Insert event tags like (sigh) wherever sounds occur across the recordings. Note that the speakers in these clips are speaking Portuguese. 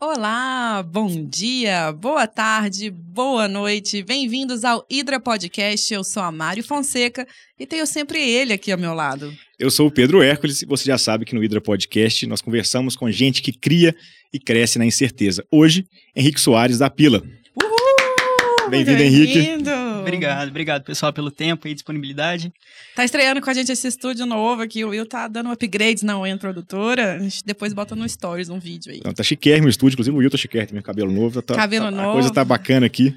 Olá, bom dia, boa tarde, boa noite, bem-vindos ao Hidra Podcast. Eu sou a Mário Fonseca e tenho sempre ele aqui ao meu lado. Eu sou o Pedro Hércules e você já sabe que no Hidra Podcast nós conversamos com gente que cria e cresce na incerteza. Hoje, Henrique Soares da Pila. Uhul! Bem-vindo, Henrique. Bem-vindo! Obrigado, obrigado pessoal pelo tempo e disponibilidade. Tá estreando com a gente esse estúdio novo aqui. O Will tá dando upgrades na unha produtora. A gente depois bota no Stories um vídeo aí. Então, tá chiquérrimo o estúdio, inclusive o Will tá chiquérrimo, cabelo novo. Tá, Cabelo a, novo. A coisa tá bacana aqui.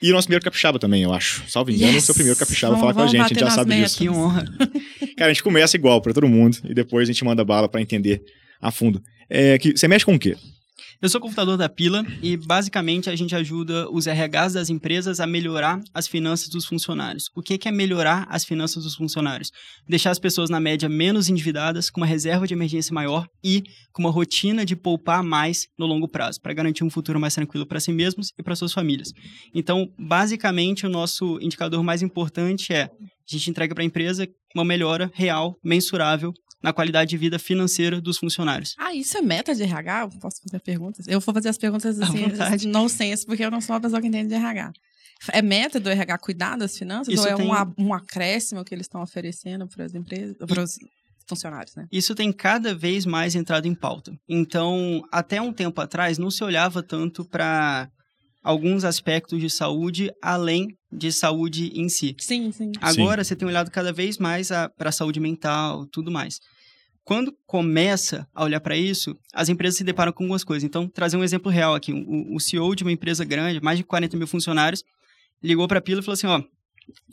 E o nosso primeiro capixaba também, eu acho. Salve engano, Yes! o seu primeiro capixaba Vamos- falar com a gente, a gente já sabe metas. disso. Que honra. (laughs) Cara, a gente começa igual pra todo mundo e depois a gente manda bala pra entender a fundo. É, que, você mexe com o quê? Eu sou computador da Pila e basicamente a gente ajuda os RHs das empresas a melhorar as finanças dos funcionários. O que é melhorar as finanças dos funcionários? Deixar as pessoas na média menos endividadas, com uma reserva de emergência maior e com uma rotina de poupar mais no longo prazo, para garantir um futuro mais tranquilo para si mesmos e para suas famílias. Então, basicamente, o nosso indicador mais importante é a gente entrega para a empresa uma melhora real, mensurável na qualidade de vida financeira dos funcionários. Ah, isso é meta de RH? Eu Posso fazer perguntas? Eu vou fazer as perguntas assim, no senso, porque eu não sou uma pessoa que entende de RH. É meta do RH cuidar das finanças Isso ou é tem- um, um acréscimo que eles estão oferecendo para as empresas, para os funcionários, né? Isso tem cada vez mais entrado em pauta. Então, até um tempo atrás, não se olhava tanto para alguns aspectos de saúde além de saúde em si. Sim, sim. Agora você tem olhado cada vez mais para a saúde mental, tudo mais. Quando começa a olhar para isso, as empresas se deparam com algumas coisas. Então, trazer um exemplo real aqui. O, o CEO de uma empresa grande, mais de 40 mil funcionários, ligou para a Pila e falou assim, ó,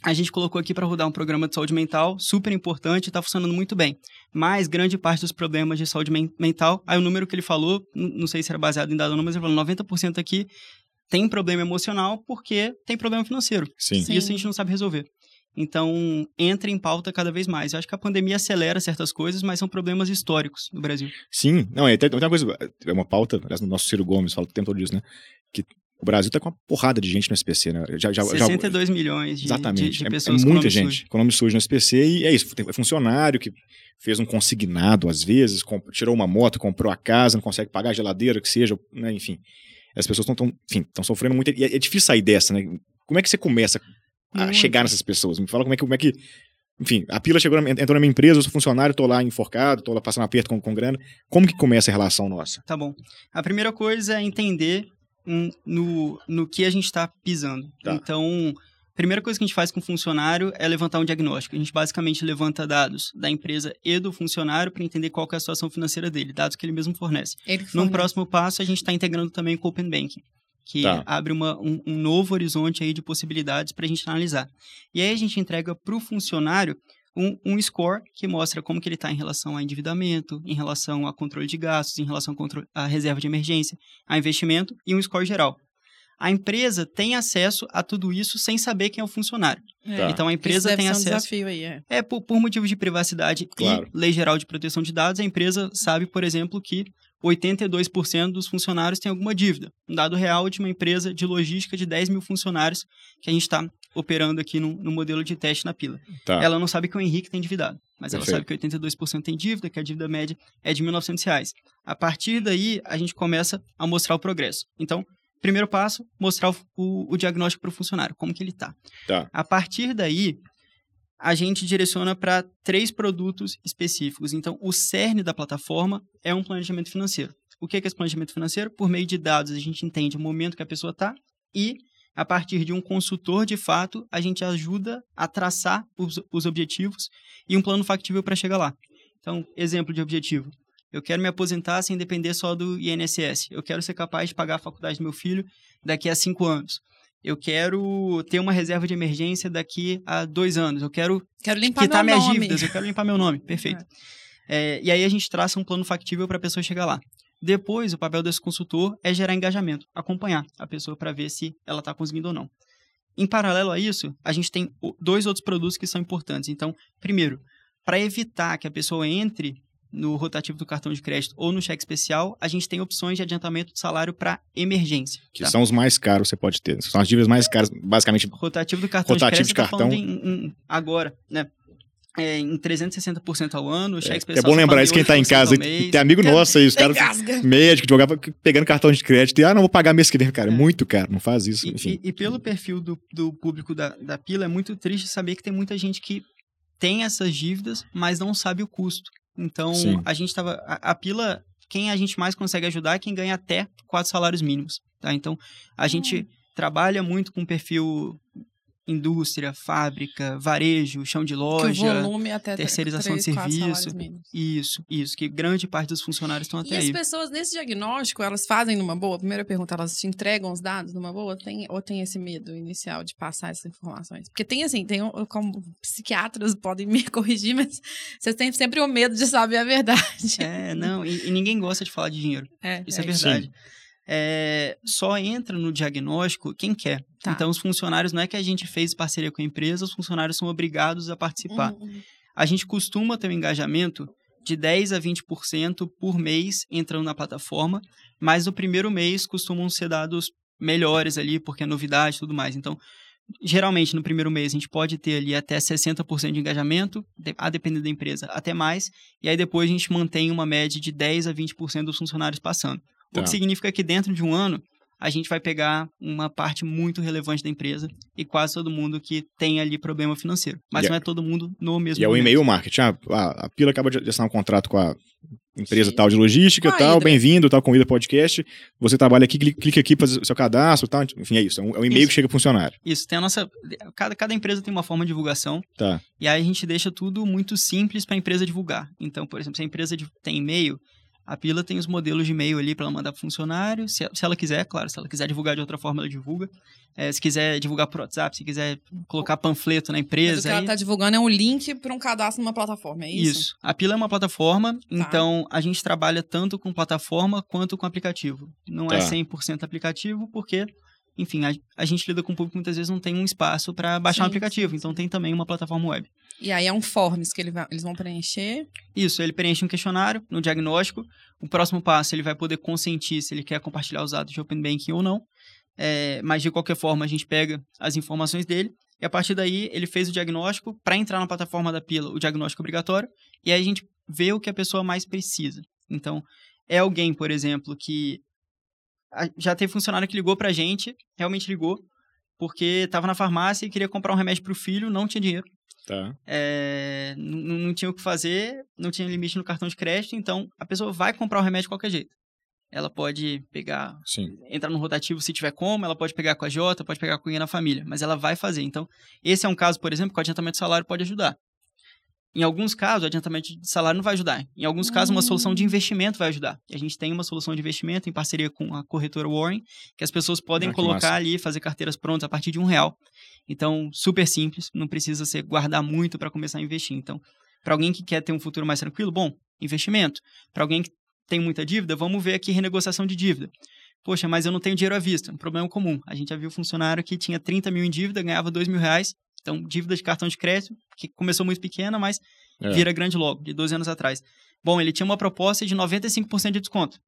a gente colocou aqui para rodar um programa de saúde mental super importante, está funcionando muito bem. Mas grande parte dos problemas de saúde men- mental, aí o número que ele falou, não sei se era baseado em dado ou não, mas ele falou 90% aqui tem problema emocional porque tem problema financeiro. Sim. Sim. E isso a gente não sabe resolver. Então, entra em pauta cada vez mais. Eu acho que a pandemia acelera certas coisas, mas são problemas históricos no Brasil. Sim, não, é, tem uma coisa, é uma pauta, aliás, no nosso Ciro Gomes fala o tempo todo disso, né? Que o Brasil tá com uma porrada de gente no SPC, né? Já, já, já- 62 milhões de, Exatamente. de, de É- pessoas é, com muita gente sujo. com nome sujo no SPC e é isso. Tem funcionário que fez um consignado às vezes, tirou uma moto, comprou a casa, não consegue pagar a geladeira, que seja, né? Enfim. As pessoas estão enfim, estão sofrendo muito. E é, é difícil sair dessa, né? Como é que você começa a chegar nessas pessoas? Me fala como é que. Como é que enfim, a pila chegou na, entrou na minha empresa, eu sou funcionário, tô lá enforcado, tô lá passando aperto com, com grana. Como que começa a relação nossa? Tá bom. A primeira coisa é entender hum, no, no que a gente está pisando. Tá. Então, primeira coisa que a gente faz com o funcionário é levantar um diagnóstico. A gente basicamente levanta dados da empresa e do funcionário para entender qual que é a situação financeira dele, dados que ele mesmo fornece. Ele que Num fornece. próximo passo, a gente está integrando também com o Open Banking, que Tá. abre uma- um, um novo horizonte aí de possibilidades para a gente analisar. E aí a gente entrega para o funcionário um, um score que mostra como que ele está em relação a endividamento, em relação a controle de gastos, em relação a, controle, a reserva de emergência, a investimento e um score geral. A empresa tem acesso a tudo isso sem saber quem é o funcionário. É. Tá. Então a Isso empresa deve tem ser um acesso. desafio aí, é. É, por, por motivos de privacidade Claro. e lei geral de proteção de dados, a empresa sabe, por exemplo, que 82% dos funcionários têm alguma dívida. Um dado real de uma empresa de logística de 10 mil funcionários que a gente está operando aqui no, no modelo de teste na pila. Tá. Ela não sabe que o Henrique tem endividado, mas ela Perfeito. sabe que 82% tem dívida, que a dívida média é de 1.900 reais. A partir daí, a gente começa a mostrar o progresso. Então, primeiro passo, mostrar o, o- o diagnóstico para o funcionário, como que ele está. Tá. A partir daí, a gente direciona para três produtos específicos. Então, o cerne da plataforma é um planejamento financeiro. O que é esse planejamento financeiro? Por meio de dados, a gente entende o momento que a pessoa está e, a partir de um consultor de fato, a gente ajuda a traçar os, os objetivos e um plano factível para chegar lá. Então, exemplo de objetivo. Eu quero me aposentar sem depender só do INSS. Eu quero ser capaz de pagar a faculdade do meu filho daqui a cinco anos. Eu quero ter uma reserva de emergência daqui a dois anos. Eu quero Quero limpar quitar meu minhas nome. dívidas. Eu quero limpar meu nome. (laughs) Perfeito. É, e aí a gente traça um plano factível para a pessoa chegar lá. Depois, o papel desse consultor é gerar engajamento, acompanhar a pessoa para ver se ela está conseguindo ou não. Em paralelo a isso, a gente tem dois outros produtos que são importantes. Então, primeiro, para evitar que a pessoa entre no rotativo do cartão de crédito ou no cheque especial, a gente tem opções de adiantamento de salário para emergência. Que tá? são os mais caros que você pode ter. São as dívidas mais caras, basicamente. Rotativo do cartão Rotativo de de crédito, você tá cartão. em- em- agora, né? é, em 360% ao ano, o cheque É, especial é bom lembrar isso quem tá em 8% casa. mês. Tem amigo nosso aí, os caras médico, jogava pegando cartão de crédito e, ah, não vou pagar mês que vem, cara. É muito caro, não faz isso. E, e- e pelo perfil do, do público da, da Pila, é muito triste saber que tem muita gente que tem essas dívidas, mas não sabe o custo. Então, Sim. a gente tava. A, a Pila, quem a gente mais consegue ajudar é quem ganha até quatro salários mínimos. Tá? Então, a gente trabalha muito com perfil indústria, fábrica, varejo, chão de Que o loja. volume é até terceirização de três, quatro serviço. Isso, isso, que grande parte dos funcionários estão E até as aí. pessoas, nesse diagnóstico, elas fazem numa boa? Primeira pergunta, elas te entregam os dados numa boa? Tem, ou tem esse medo inicial de passar essas informações? Porque tem assim, tem como psiquiatras podem me (laughs) corrigir, mas vocês têm sempre o medo de saber a verdade. É, não, e, e ninguém gosta de falar de dinheiro. É, Isso é, é verdade. É, só entra no diagnóstico quem quer. Tá. Então, os funcionários, não é que a gente fez parceria com a empresa, os funcionários são obrigados a participar. Uhum. A gente costuma ter um engajamento de 10 a 20% por mês entrando na plataforma, mas no primeiro mês costumam ser dados melhores ali, porque é novidade e tudo mais. Então, geralmente no primeiro mês a gente pode ter ali até 60% de engajamento, a depender da empresa, até mais, e aí depois a gente mantém uma média de 10 a 20% dos funcionários passando. O Tá. que significa que dentro de um ano a gente vai pegar uma parte muito relevante da empresa e quase todo mundo que tem ali problema financeiro. Mas E não é- é todo mundo no mesmo E é o e-mail marketing. Ah, a, a Pila acaba de assinar um contrato com a empresa Sim. tal de logística, Com a tal, bem-vindo, tal, com o Ida Podcast. Você trabalha aqui, cli- clica aqui para fazer o seu cadastro, tal. Enfim, é isso. É um, é um e-mail Isso. que chega funcionário. Isso, tem a nossa. Cada, cada empresa tem uma forma de divulgação. Tá. E aí a gente deixa tudo muito simples para a empresa divulgar. Então, por exemplo, se a empresa tem e-mail, a Pila tem os modelos de e-mail ali para ela mandar para funcionário. Se, se ela quiser, claro, se ela quiser divulgar de outra forma, ela divulga. É, se quiser divulgar por WhatsApp, se quiser colocar panfleto na Mas o empresa. que ela aí- está divulgando é um link para um cadastro numa plataforma, é isso? A Pila é uma plataforma, então a gente trabalha tanto com plataforma quanto com aplicativo. Não é Tá. 100% aplicativo, porque, enfim, a, a gente lida com o público que muitas vezes não tem um espaço para baixar um Sim, aplicativo, sim, então tem também uma plataforma web. E aí é um forms que ele vai- eles vão preencher. Isso, ele preenche um questionário no diagnóstico. O próximo passo, ele vai poder consentir se ele quer compartilhar os dados de Open Banking ou não. É, mas, de qualquer forma, a gente pega as informações dele e, a partir daí, ele fez o diagnóstico. Para entrar na plataforma da Pila, o diagnóstico é obrigatório. E aí a gente vê o que a pessoa mais precisa. Então, é alguém, por exemplo, que a- já teve funcionário que ligou pra gente, realmente ligou, porque estava na farmácia e queria comprar um remédio para o filho, não tinha dinheiro Tá. é, não, não tinha o que fazer, não tinha limite no cartão de crédito, então a pessoa vai comprar o remédio de qualquer jeito. Ela pode pegar, Sim. entrar no rotativo se tiver como, ela pode pegar com a Jota, pode pegar com alguém na família, mas ela vai fazer. Então, esse é um caso, por exemplo, que o adiantamento de salário pode ajudar. Em alguns casos, o adiantamento de salário não vai ajudar. Em alguns casos, uma solução de investimento vai ajudar. E a gente tem uma solução de investimento em parceria com a corretora Warren, que as pessoas podem Ah, colocar massa. ali, fazer carteiras prontas a partir de um real. Então, super simples, não precisa ser guardar muito para começar a investir. Então, para alguém que quer ter um futuro mais tranquilo, bom, investimento. Para alguém que tem muita dívida, vamos ver aqui renegociação de dívida. Poxa, mas eu não tenho dinheiro à vista. Um problema comum. A gente já viu funcionário que tinha 30 mil em dívida, ganhava 2 mil reais. Então, dívida de cartão de crédito, que começou muito pequena, mas É. vira grande logo, de 12 anos atrás. Bom, ele tinha uma proposta de 95% de desconto,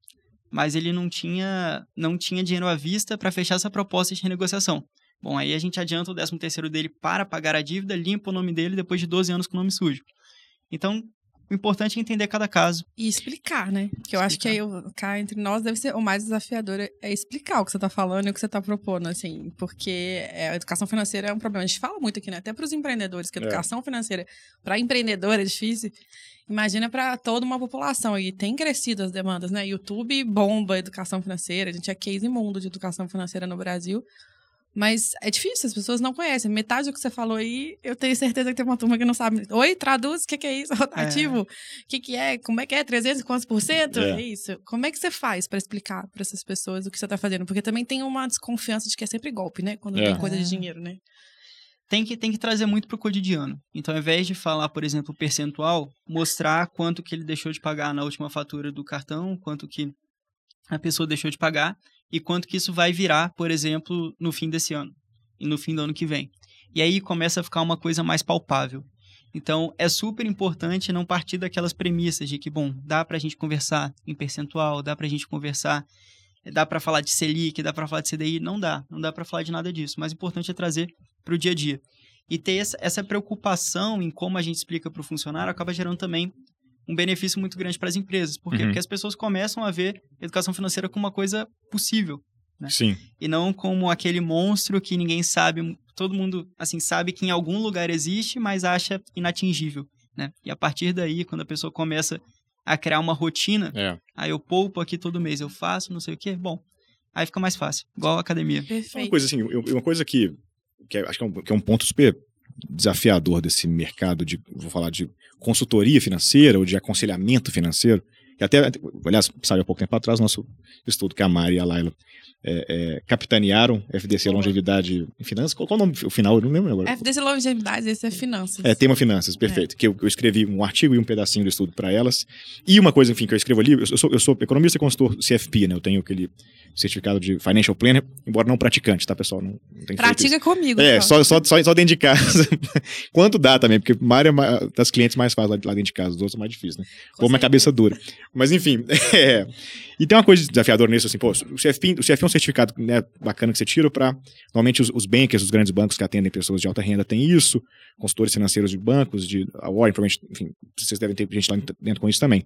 mas ele não tinha, não tinha dinheiro à vista para fechar essa proposta de renegociação. Bom, aí a gente adianta o 13 terceiro dele para pagar a dívida, limpa o nome dele depois de 12 anos com o nome sujo. Então, o importante é entender cada caso. E explicar, né? Que eu acho que aí o- cá entre nós deve ser o mais desafiador é- é explicar o que você tá falando e o que você tá propondo, assim, porque é, a educação financeira é um problema. A gente fala muito aqui, né? Até para os empreendedores, que a É. educação financeira para empreendedor é difícil. Imagina para toda uma população e tem crescido as demandas, né? YouTube bomba a educação financeira, a gente é case imundo de educação financeira no Brasil. Mas é difícil, as pessoas não conhecem. Metade do que você falou aí, eu tenho certeza que tem uma turma que não sabe. Oi, traduz, o que, que é isso? (laughs) Rotativo? O que, que é? Como é que é? 300 e quantos por cento? É. É isso. Como é que você faz pra explicar pra essas pessoas o que você tá fazendo? Porque também tem uma desconfiança de que é sempre golpe, né? Quando É. tem coisa de É. dinheiro, né? Tem que, tem que trazer muito para o cotidiano. Então, ao invés de falar, por exemplo, percentual, mostrar quanto que ele deixou de pagar na última fatura do cartão, quanto que a pessoa deixou de pagar e quanto que isso vai virar, por exemplo, no fim desse ano e no fim do ano que vem. E aí começa a ficar uma coisa mais palpável. Então, é super importante não partir daquelas premissas de que, bom, dá para a gente conversar em percentual, dá para a gente conversar, dá para falar de Selic, dá para falar de CDI. Não dá, não dá para falar de nada disso. O mais importante é trazer para o dia a dia. E ter essa preocupação em como a gente explica para o funcionário acaba gerando também um benefício muito grande para as empresas. Por quê? Uhum. Porque as pessoas começam a ver educação financeira como uma coisa possível. Né? Sim. E não como aquele monstro que ninguém sabe, todo mundo assim sabe que em algum lugar existe, mas acha inatingível. Né? E a partir daí, quando a pessoa começa a criar uma rotina, É. aí eu poupo aqui todo mês, eu faço, não sei o quê, bom, aí fica mais fácil, igual a academia. Uma Perfeito. coisa assim, eu- uma coisa que, que é- acho que é, um, que é um ponto super desafiador desse mercado de, vou falar de consultoria financeira ou de aconselhamento financeiro, que até, aliás, saiu há pouco tempo atrás nosso estudo que a Mari e a Laila é, é, capitanearam FDC. Longevidade em Finanças. Qual, qual o nome o final? Eu não lembro agora. FDC Longevidade, esse é finanças. É, tema finanças, perfeito. Que eu, eu escrevi um artigo e um pedacinho do estudo para elas. E uma coisa, enfim, que eu escrevo ali, eu sou, eu sou economista e consultor CFP, né? Eu tenho aquele certificado de Financial Planner, embora não praticante, tá, pessoal? Não, não. Pratica comigo. É, só. só, só, só, dentro de casa. (laughs) Quanto dá também, porque Mário é das clientes mais fácil lá, dentro de casa, os outros é mais difícil, né? Com Ou minha cabeça dura. Mas enfim, (laughs) é. E tem uma coisa desafiadora nisso, assim, pô, o CFP, o CFP é um certificado né, bacana que você tira para Normalmente os, os bankers, os grandes bancos que atendem pessoas de alta renda têm isso, consultores financeiros de bancos, de a Warren, provavelmente, enfim, vocês devem ter gente lá dentro com isso também.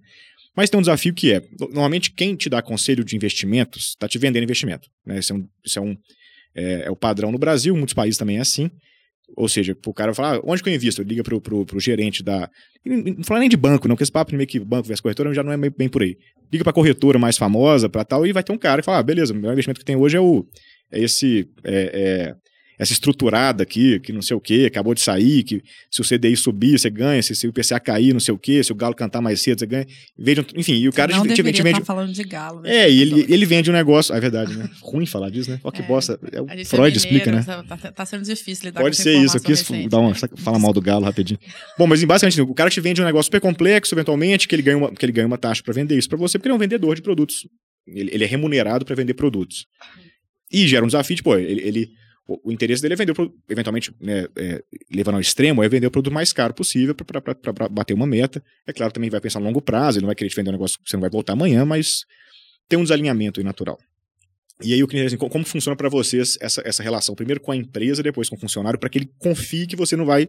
Mas tem um desafio que é, no- normalmente quem te dá conselho de investimentos está te vendendo investimento. Né? Isso, é um, isso é, um, é, é o padrão no Brasil, muitos países também é assim. Ou seja, o cara fala, ah, onde que eu invisto? Liga pro, pro, pro gerente da. Não fala nem de banco, não, porque esse papo de meio que banco versus corretora já não é bem por aí. Liga pra corretora mais famosa, pra tal, e vai ter um cara que fala, ah, beleza, o melhor investimento que tem hoje é o. É esse. é- é essa estruturada aqui, que não sei o que, acabou de sair, que se o CDI subir, você ganha, se, se o IPCA cair, não sei o que, se o galo cantar mais cedo, você ganha. Veja, enfim, e o cara não te, te- vende. estar falando de galo. né? É, e ele, ele vende um negócio. Ah, é verdade, né? (laughs) Ruim falar disso, né? Olha que É. bosta. É o Freud é explica, né? mineiro, Tá, tá- tá sendo difícil lidar Pode com ser isso, eu quis dar uma, falar mal do galo rapidinho. Bom, mas basicamente, o cara te vende um negócio super complexo, eventualmente, que ele ganha uma, que ele ganha uma taxa para vender isso para você, porque ele é um vendedor de produtos. Ele, ele é remunerado para vender produtos. E gera um desafio, tipo, ele, ele- o, o interesse dele é vender, o eventualmente, né, é, levando ao extremo, é vender o produto mais caro possível para bater uma meta. É claro, também vai pensar a longo prazo, ele não vai querer te vender um negócio que você não vai voltar amanhã, mas tem um desalinhamento aí natural. E aí queria dizer assim, co- como funciona para vocês essa, essa relação, primeiro com a empresa, depois com o funcionário, para que ele confie que você não vai,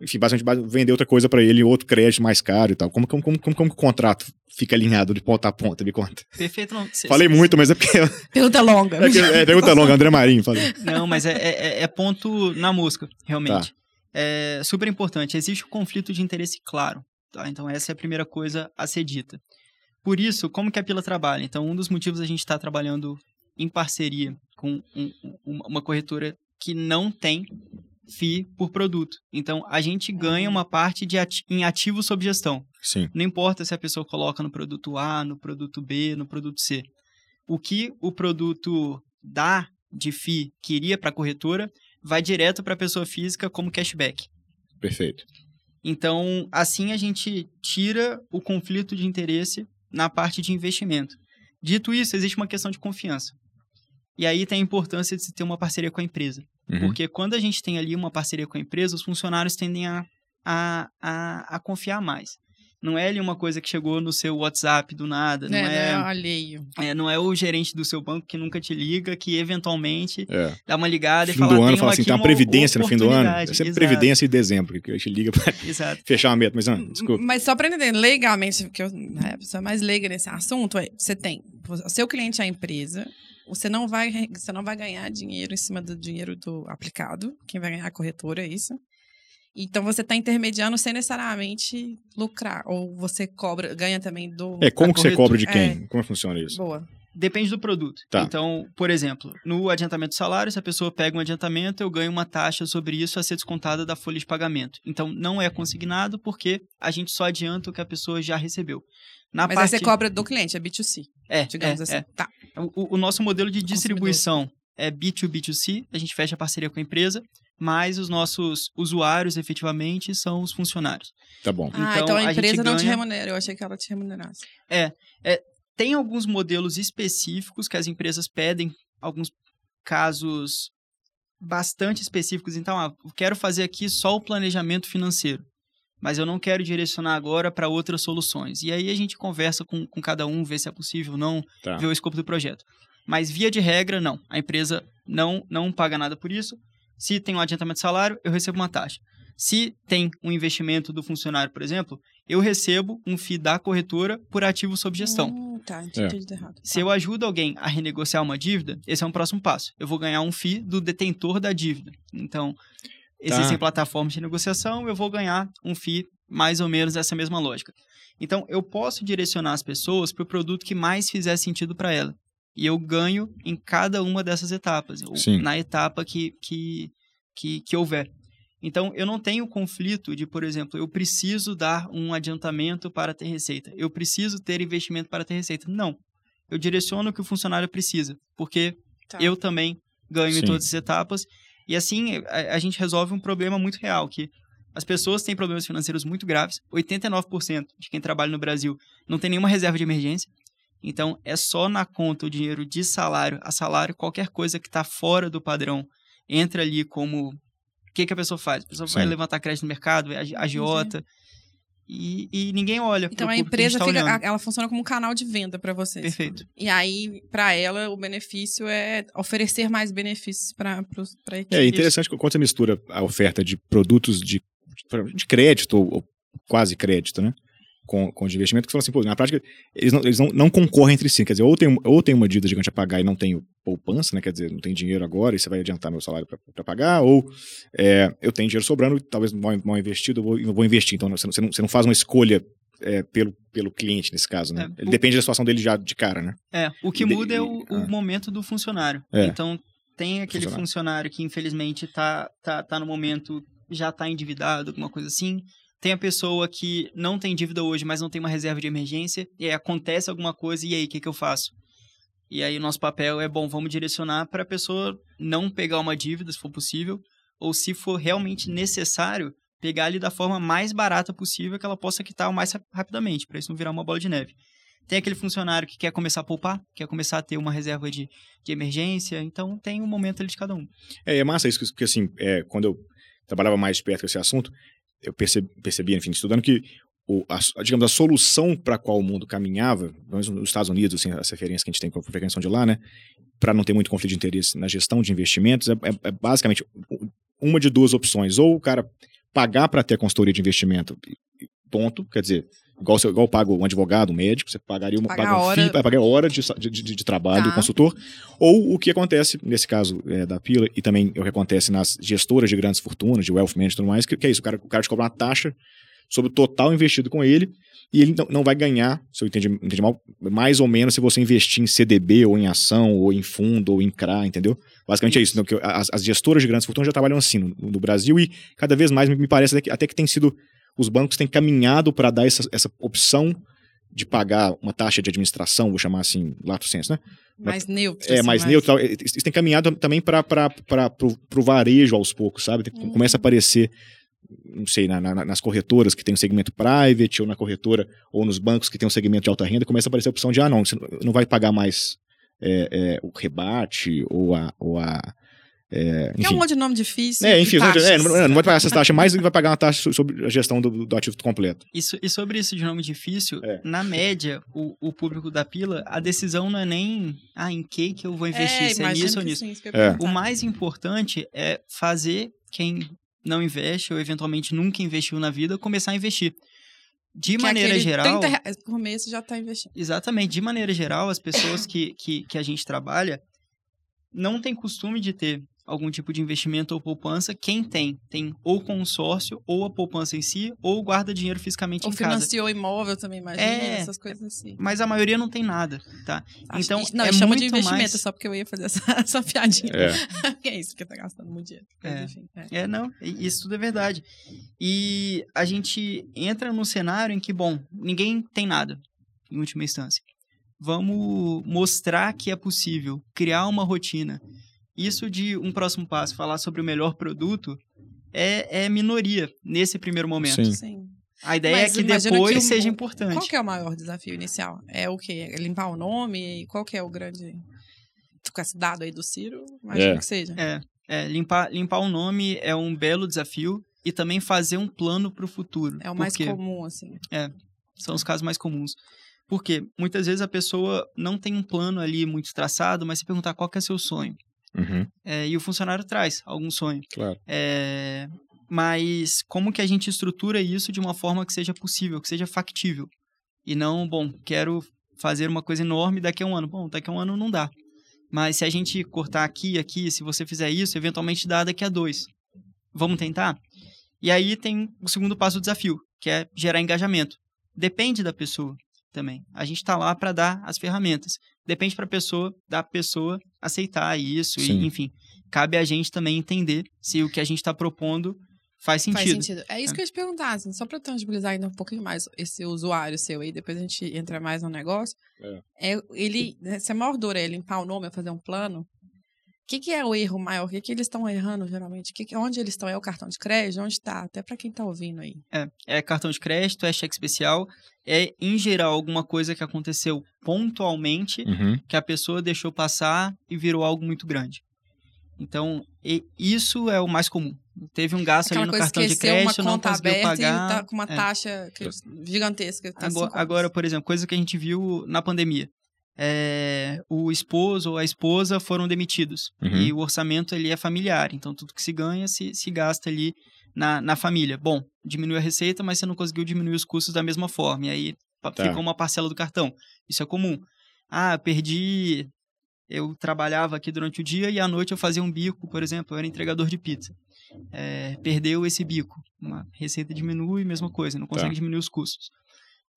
enfim, basicamente ba- vender outra coisa para ele, outro crédito mais caro e tal. Como, como, como, como, como que o contrato fica alinhado de ponta a ponta, me conta. Perfeito, não. cê- Falei cê- muito, mas é porque Pergunta longa. (laughs) é, que- é pergunta longa, André Marinho, falei. Não, mas é, é- é ponto na mosca, realmente. Tá. É super importante. Existe um conflito de interesse claro. Tá? Então, essa é a primeira coisa a ser dita. Por isso, como que a Pila trabalha? Então, um dos motivos a gente está trabalhando em parceria com um- um- uma corretora que não tem FII por produto. Então, a gente ganha uma parte de ati em ativo sob gestão. Sim, Não importa se a pessoa coloca no produto A, no produto B, no produto C. O que o produto dá de FII que iria para a corretora vai direto para a pessoa física como cashback. perfeito. Então, assim a gente tira o conflito de interesse na parte de investimento. Dito isso, existe uma questão de confiança. E aí tem a importância de se ter uma parceria com a empresa. Uhum. Porque quando a gente tem ali uma parceria com a empresa, os funcionários tendem a, a, a, a confiar mais. Não é ali uma coisa que chegou no seu WhatsApp do nada, não É, é, né, alheio. é, não é o gerente do seu banco que nunca te liga, que eventualmente É. dá uma ligada e Fim fala, do ano, "Tenho fala assim, tem uma uma previdência no fim do ano. oportunidade." É sempre Exato, previdência em dezembro, que a gente liga para (laughs) fechar a meta. Mas, ah, desculpa. Mas só para entender legalmente, porque eu, né, a pessoa mais leiga nesse assunto é, você tem, o seu cliente é a empresa, você não vai, você não vai ganhar dinheiro em cima do dinheiro do aplicado, quem vai ganhar é a corretora, é isso. Então você está intermediando sem necessariamente lucrar, ou você cobra, ganha também do É, como que você cobra de quem? É. Como funciona isso? boa. Depende do produto. Tá. Então, por exemplo, no adiantamento de salário, se a pessoa pega um adiantamento, eu ganho uma taxa sobre isso a ser descontada da folha de pagamento. Então, não é consignado porque a gente só adianta o que a pessoa já recebeu. Na Mas parte... aí você cobra do cliente, é B2C, é, digamos é, assim. é. Tá. O, o nosso modelo de distribuição é B2B2C, a gente fecha parceria com a empresa, mas os nossos usuários, efetivamente, são os funcionários. Tá bom. Ah, Então, então, a empresa não te remunera, eu achei que ela te remunerasse. Tem alguns modelos específicos que as empresas pedem, alguns casos bastante específicos. Então, ah, eu quero fazer aqui só o planejamento financeiro, mas eu não quero direcionar agora para outras soluções. E aí a gente conversa com, com cada um, vê se é possível ou não, Tá. ver o escopo do projeto. Mas, via de regra, não. A empresa não, não paga nada por isso. Se tem um adiantamento de salário, eu recebo uma taxa. Se tem um investimento do funcionário, por exemplo, eu recebo um FII da corretora por ativo sob gestão. Hum, tá, entendi errado. Se eu ajudo alguém a renegociar uma dívida, esse é um próximo passo. Eu vou ganhar um FII do detentor da dívida. Então, existem plataformas de negociação, eu vou ganhar um FII mais ou menos dessa mesma lógica. Então, eu posso direcionar as pessoas para o produto que mais fizer sentido para ela. E eu ganho em cada uma dessas etapas, ou na etapa que, que, que, que houver. Então, eu não tenho conflito de, por exemplo, eu preciso dar um adiantamento para ter receita. Eu preciso ter investimento para ter receita. Não. Eu direciono o que o funcionário precisa, porque Tá. eu também ganho Sim. em todas as etapas. E assim, a, a gente resolve um problema muito real, que as pessoas têm problemas financeiros muito graves. 89% de quem trabalha no Brasil não tem nenhuma reserva de emergência. Então, é só na conta o dinheiro de salário, a salário, qualquer coisa que está fora do padrão, entra ali como... O que, que a pessoa faz? A pessoa vai Sim. levantar crédito no mercado, é agi- agiota, e, e ninguém olha Então a empresa tá fica, ela funciona como um canal de venda para vocês. Perfeito. E aí, para ela, o benefício é oferecer mais benefícios para a equipe. É interessante quando você mistura a oferta de produtos de, de crédito, ou, ou quase crédito, né? Com, com de investimento, que você fala assim, pô, na prática, eles não, eles não, não concorrem entre si. Quer dizer, ou tem, ou tem uma dívida gigante a pagar e não tenho poupança, né? Quer dizer, não tem dinheiro agora e você vai adiantar meu salário para pagar, ou é, eu tenho dinheiro sobrando, talvez mal, mal investido, eu vou, eu vou investir. Então, você não, você não, você não faz uma escolha é, pelo, pelo cliente nesse caso, né? É, Ele o- depende da situação dele já de cara, né? É, o que E muda é o, e- o ah. momento do funcionário. É. Então, tem aquele Funcionário. funcionário que, infelizmente, tá, tá, tá no momento, já tá endividado, alguma coisa assim. Tem a pessoa que não tem dívida hoje, mas não tem uma reserva de emergência. E aí acontece alguma coisa, e aí, o que, que eu faço? E aí, o nosso papel é, bom, vamos direcionar para a pessoa não pegar uma dívida, se for possível, ou se for realmente necessário, pegar ali da forma mais barata possível que ela possa quitar o mais rap- rapidamente, para isso não virar uma bola de neve. Tem aquele funcionário que quer começar a poupar, quer começar a ter uma reserva de, de emergência, então tem um momento ali de cada um. É, é massa isso, porque assim, é, quando eu trabalhava mais perto com esse assunto, eu percebi, percebi enfim, estudando que o, a, digamos, a solução para qual o mundo caminhava, pelo nos Estados Unidos, assim, as referências que a gente tem com a frequência de lá, né, para não ter muito conflito de interesse na gestão de investimentos, é, é- é basicamente uma de duas opções. Ou o cara pagar para ter a consultoria de investimento, ponto, quer dizer, igual, você, igual paga um advogado, um médico, você pagaria uma, Pagar paga um hora. FII, vai pagar hora de, de, de- trabalho Tá. do consultor, ou o que acontece, nesse caso é, da Pila, e também é o que acontece nas gestoras de grandes fortunas, de wealth management e tudo mais, que, que é isso, o cara, o cara te cobra uma taxa sobre o total investido com ele, e ele não, não vai ganhar, se eu entendi, entendi mal, mais ou menos se você investir em CDB, ou em ação, ou em fundo, ou em CRA, entendeu? Basicamente é isso, né? que as, as gestoras de grandes fortunas já trabalham assim no, no Brasil, e cada vez mais me, me parece até que, até que tem sido, os bancos têm caminhado para dar essa, essa opção de pagar uma taxa de administração, vou chamar assim, lato senso, né? mais neutro. É, assim, mais neutro. tal. Isso tem caminhado também para o varejo aos poucos, sabe? Uhum. Começa a aparecer, não sei, na- na- nas corretoras que tem um segmento private, ou na corretora, ou nos bancos que tem um segmento de alta renda, começa a aparecer a opção de, ah, não, você não vai pagar mais é, é, o rebate, ou a. Ou a é, Que é um enfim, monte de nome difícil. é, enfim, taxas. é, não, não vai pagar essas taxas mais, ele vai pagar uma taxa so- sobre a gestão do, do ativo completo. Isso, e sobre isso de nome difícil, É. na média, o, o público da pila, a decisão não é nem ah, em que que eu vou investir, se é nisso ou que nisso. sim, que É. O mais importante é fazer quem não investe ou eventualmente nunca investiu na vida começar a investir. De Que é maneira geral, 30 reais por mês você já tá investindo. exatamente, de maneira geral, as pessoas que, que, que a gente trabalha não têm costume de ter algum tipo de investimento ou poupança. Quem tem, tem ou consórcio, ou a poupança em si, ou guarda dinheiro fisicamente Ou em casa. financiou imóvel também, imagina, É. essas coisas assim. Mas a maioria não tem nada, tá? Acho Então, que- não, é chama de muito investimento, mais- só porque eu ia fazer (laughs) essa, essa piadinha. É. (laughs) que é isso, porque tá gastando muito dinheiro. Mas, É. enfim, é. É, não, isso tudo é verdade. E a gente entra num cenário em que, bom, ninguém tem nada, em última instância. Vamos mostrar que é possível criar uma rotina. Isso de um próximo passo, falar sobre o melhor produto, é, é minoria nesse primeiro momento. Sim. Sim. A ideia Mas é que depois que seja Qual importante. que é o maior desafio inicial? É o quê? É limpar o nome? E qual que é o grande... Com esse dado aí do Ciro, imagino É. que seja. É, é, limpar, limpar o nome é um belo desafio e também fazer um plano para o futuro. É o mais comum, assim. São os casos mais comuns. Porque muitas vezes a pessoa não tem um plano ali muito traçado, mas se perguntar qual que é seu sonho. Uhum, é, e o funcionário traz algum sonho. claro. É, mas como que a gente estrutura isso de uma forma que seja possível, que seja factível? E não, bom, quero fazer uma coisa enorme daqui a um ano. Bom, daqui a um ano não dá. Mas se a gente cortar aqui aqui, se você fizer isso, eventualmente dá daqui a dois. Vamos tentar? E aí tem o segundo passo do desafio, que é gerar engajamento. Depende da pessoa também. A gente está lá para dar as ferramentas. Depende para a pessoa, da pessoa aceitar isso Sim. e, enfim, cabe a gente também entender se o que a gente está propondo faz sentido. Faz sentido. É isso que eu ia te perguntar, assim, só pra tangibilizar ainda um pouquinho mais esse usuário seu aí, depois a gente entra mais no negócio. É. ele, né, se a maior dor é limpar o nome, é fazer um plano, o que, que é o erro maior? O que, que eles estão errando geralmente? Que que- onde eles estão? É o cartão de crédito? Onde está? Até pra quem tá ouvindo aí. É, é cartão de crédito, é cheque especial, é em geral alguma coisa que aconteceu pontualmente, Uhum, que a pessoa deixou passar e virou algo muito grande. Então, e- isso é o mais comum. Teve um gasto Aquela ali no cartão de esqueceu uma crédito, não conta conseguiu aberta pagar. e tá com uma É. taxa gigantesca. Tá Agora, agora, por exemplo, coisa que a gente viu na pandemia. É, o esposo ou a esposa foram demitidos. Uhum. E o orçamento ele é familiar. Então, tudo que se ganha se, se gasta ali na, na família. Bom, diminuiu a receita, mas você não conseguiu diminuir os custos da mesma forma. E aí Tá. ficou uma parcela do cartão. Isso é comum. Ah, perdi. Eu trabalhava aqui durante o dia e à noite eu fazia um bico, por exemplo, eu era entregador de pizza. É, perdeu esse bico. Uma receita diminui, mesma coisa, não consegue Tá. diminuir os custos.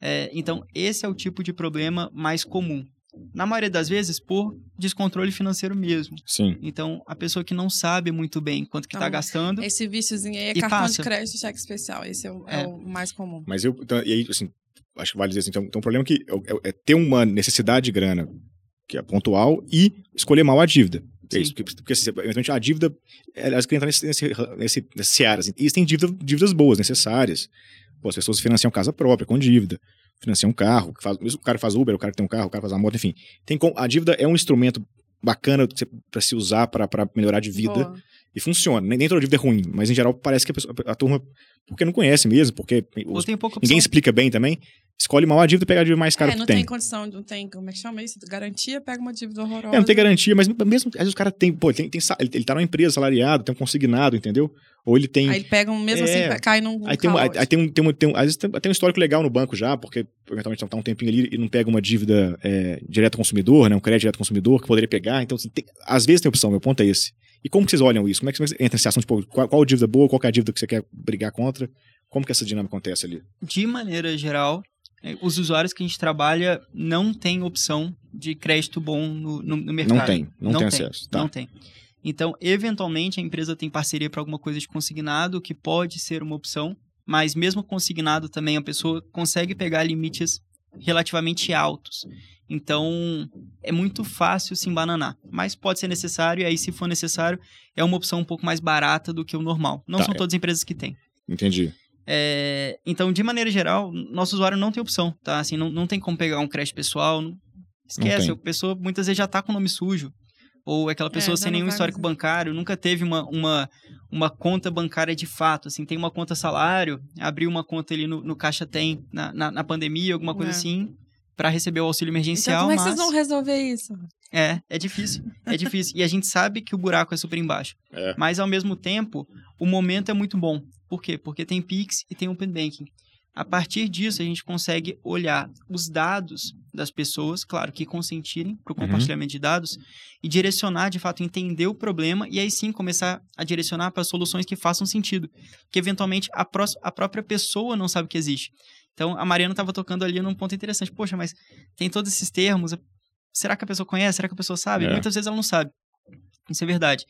É, então, esse é o tipo de problema mais comum. Na maioria das vezes, por descontrole financeiro mesmo. sim. Então, a pessoa que não sabe muito bem quanto que está Então, gastando, Esse viciozinho aí é E cartão passa. de crédito e cheque especial. Esse é o, é É. o mais comum. Mas eu, então, e aí, assim, acho que vale dizer assim, então, então o problema é que é, é ter uma necessidade de grana que é pontual e escolher mal a dívida. É isso, porque, porque assim, eventualmente a dívida, elas querem entrar nesse, nesse, nesse, nesse seara, assim, e existem dívida, dívidas boas, necessárias. Pô, as pessoas financiam casa própria com dívida, financiam um carro, que faz, o cara faz Uber, o cara que tem um carro, o cara faz uma moto, enfim. Tem, a dívida é um instrumento bacana para se usar para melhorar de vida. Boa. E funciona. Nem, nem toda dívida é ruim, mas em geral parece que a, pessoa- a turma, porque não conhece mesmo, porque os- tem ninguém explica bem também, escolhe mal a dívida e pega a dívida mais cara é, que não tem. tem condição, não tem, como é que chama isso? Garantia, pega uma dívida horrorosa. É, não tem garantia, mas mesmo, às vezes o cara tem, pô, ele, tem, tem ele, ele tá numa empresa salariado, tem um consignado, entendeu? Ou ele tem. Aí ele pega um, mesmo É. assim, cai num Aí tem, um, aí, aí tem um, tem um, tem um, às vezes tem, tem um histórico legal no banco já, porque eventualmente tá um tempinho ali e não pega uma dívida é, direto ao consumidor, né? Um crédito direto ao consumidor que poderia pegar. Então, assim, tem- às vezes tem opção, meu ponto é esse. E como que vocês olham isso? Como é que, como é que entra nessa ação? Tipo, qual, qual dívida boa, qual é a dívida que você quer brigar contra? Como que essa dinâmica acontece ali? De maneira geral, eh, os usuários que a gente trabalha não têm opção de crédito bom no, no, no mercado. Não tem, não, Não tem, tem, acesso. Tá. Não tem. Então, eventualmente, a empresa tem parceria para alguma coisa de consignado, que pode ser uma opção, mas mesmo consignado também, a pessoa consegue pegar limites relativamente altos. Então, é muito fácil se embananar. Mas pode ser necessário, e aí, se for necessário, é uma opção um pouco mais barata do que o normal. Não Tá, são é. todas as empresas que têm. Entendi. É, então, de maneira geral, nosso usuário não tem opção, tá? Assim, não, não tem como pegar um crédito pessoal. não- esquece, a pessoa muitas vezes já tá com o nome sujo. Ou é aquela pessoa já sem nenhum histórico bancário, nunca teve uma, uma, uma conta bancária de fato. Assim, tem uma conta salário, abriu uma conta ali no, no Caixa Tem, na, na, na pandemia, alguma coisa É. assim, para receber o auxílio Então, emergencial. como é que mas... vocês vão resolver isso? É, é difícil. É difícil. E a gente sabe que o buraco é super embaixo. É. Mas, ao mesmo tempo, o momento é muito bom. Por quê? Porque tem Pix e tem Open Banking. A partir disso, a gente consegue olhar os dados das pessoas, claro, que consentirem para o Uhum. compartilhamento de dados, e direcionar, de fato, entender o problema e aí sim começar a direcionar para soluções que façam sentido. Que, eventualmente, a, pró a própria pessoa não sabe que existe. Então, a Mariana estava tocando ali num ponto interessante. Poxa, mas tem todos esses termos, será que a pessoa conhece? Será que a pessoa sabe? É. Muitas vezes ela não sabe. Isso é verdade.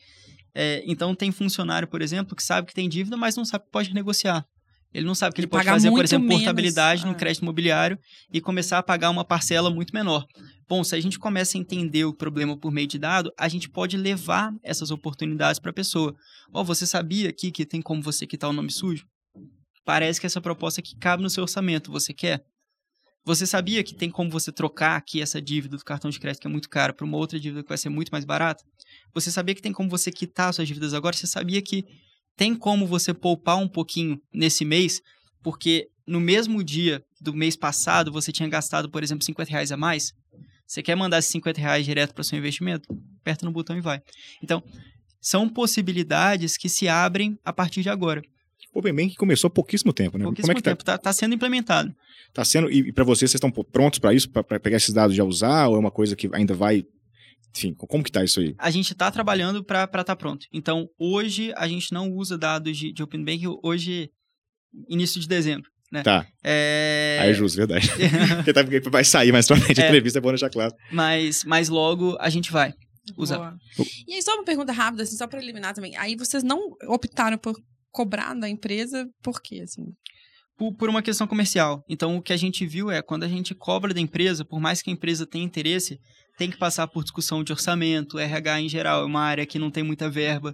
É, então, tem funcionário, por exemplo, que sabe que tem dívida, mas não sabe que pode negociar. Ele não sabe que ele, Ele pode fazer, por exemplo, menos, portabilidade no é. crédito imobiliário e começar a pagar uma parcela muito menor. Bom, se a gente começa a entender o problema por meio de dado, a gente pode levar essas oportunidades para a pessoa. Ó, você sabia aqui que tem como você quitar o nome sujo? Parece que essa proposta aqui cabe no seu orçamento. Você quer? Você sabia que tem como você trocar aqui essa dívida do cartão de crédito que é muito cara para uma outra dívida que vai ser muito mais barata? Você sabia que tem como você quitar suas dívidas agora? Você sabia que tem como você poupar um pouquinho nesse mês? Porque no mesmo dia do mês passado você tinha gastado, por exemplo, 50 reais a mais? Você quer mandar esses 50 reais direto para o seu investimento? aperta no botão e vai. Então, são possibilidades que se abrem a partir de agora. O Open Banking começou há pouquíssimo tempo, né? Pouquíssimo Como é que tá, tempo, tá, tá sendo implementado. tá sendo? E, e para vocês, vocês estão prontos para isso, para pegar esses dados e já usar, ou é uma coisa que ainda vai. Enfim, como que tá isso aí? A gente está trabalhando para estar tá pronto. Então, hoje, a gente não usa dados de, de Open Banking, hoje, início de dezembro. Né? Tá. É... Aí é justo, verdade. (laughs) Porque tá- porque vai sair mais pra frente a É. entrevista, é bom deixar claro. mas, mas logo a gente vai. usar. Boa. E aí, só uma pergunta rápida, assim, só pra eliminar também. Aí vocês não optaram por cobrar da empresa, por quê, assim? Por, uma questão comercial. Então, o que a gente viu é, quando a gente cobra da empresa, por mais que a empresa tenha interesse, tem que passar por discussão de orçamento, RH em geral, é uma área que não tem muita verba.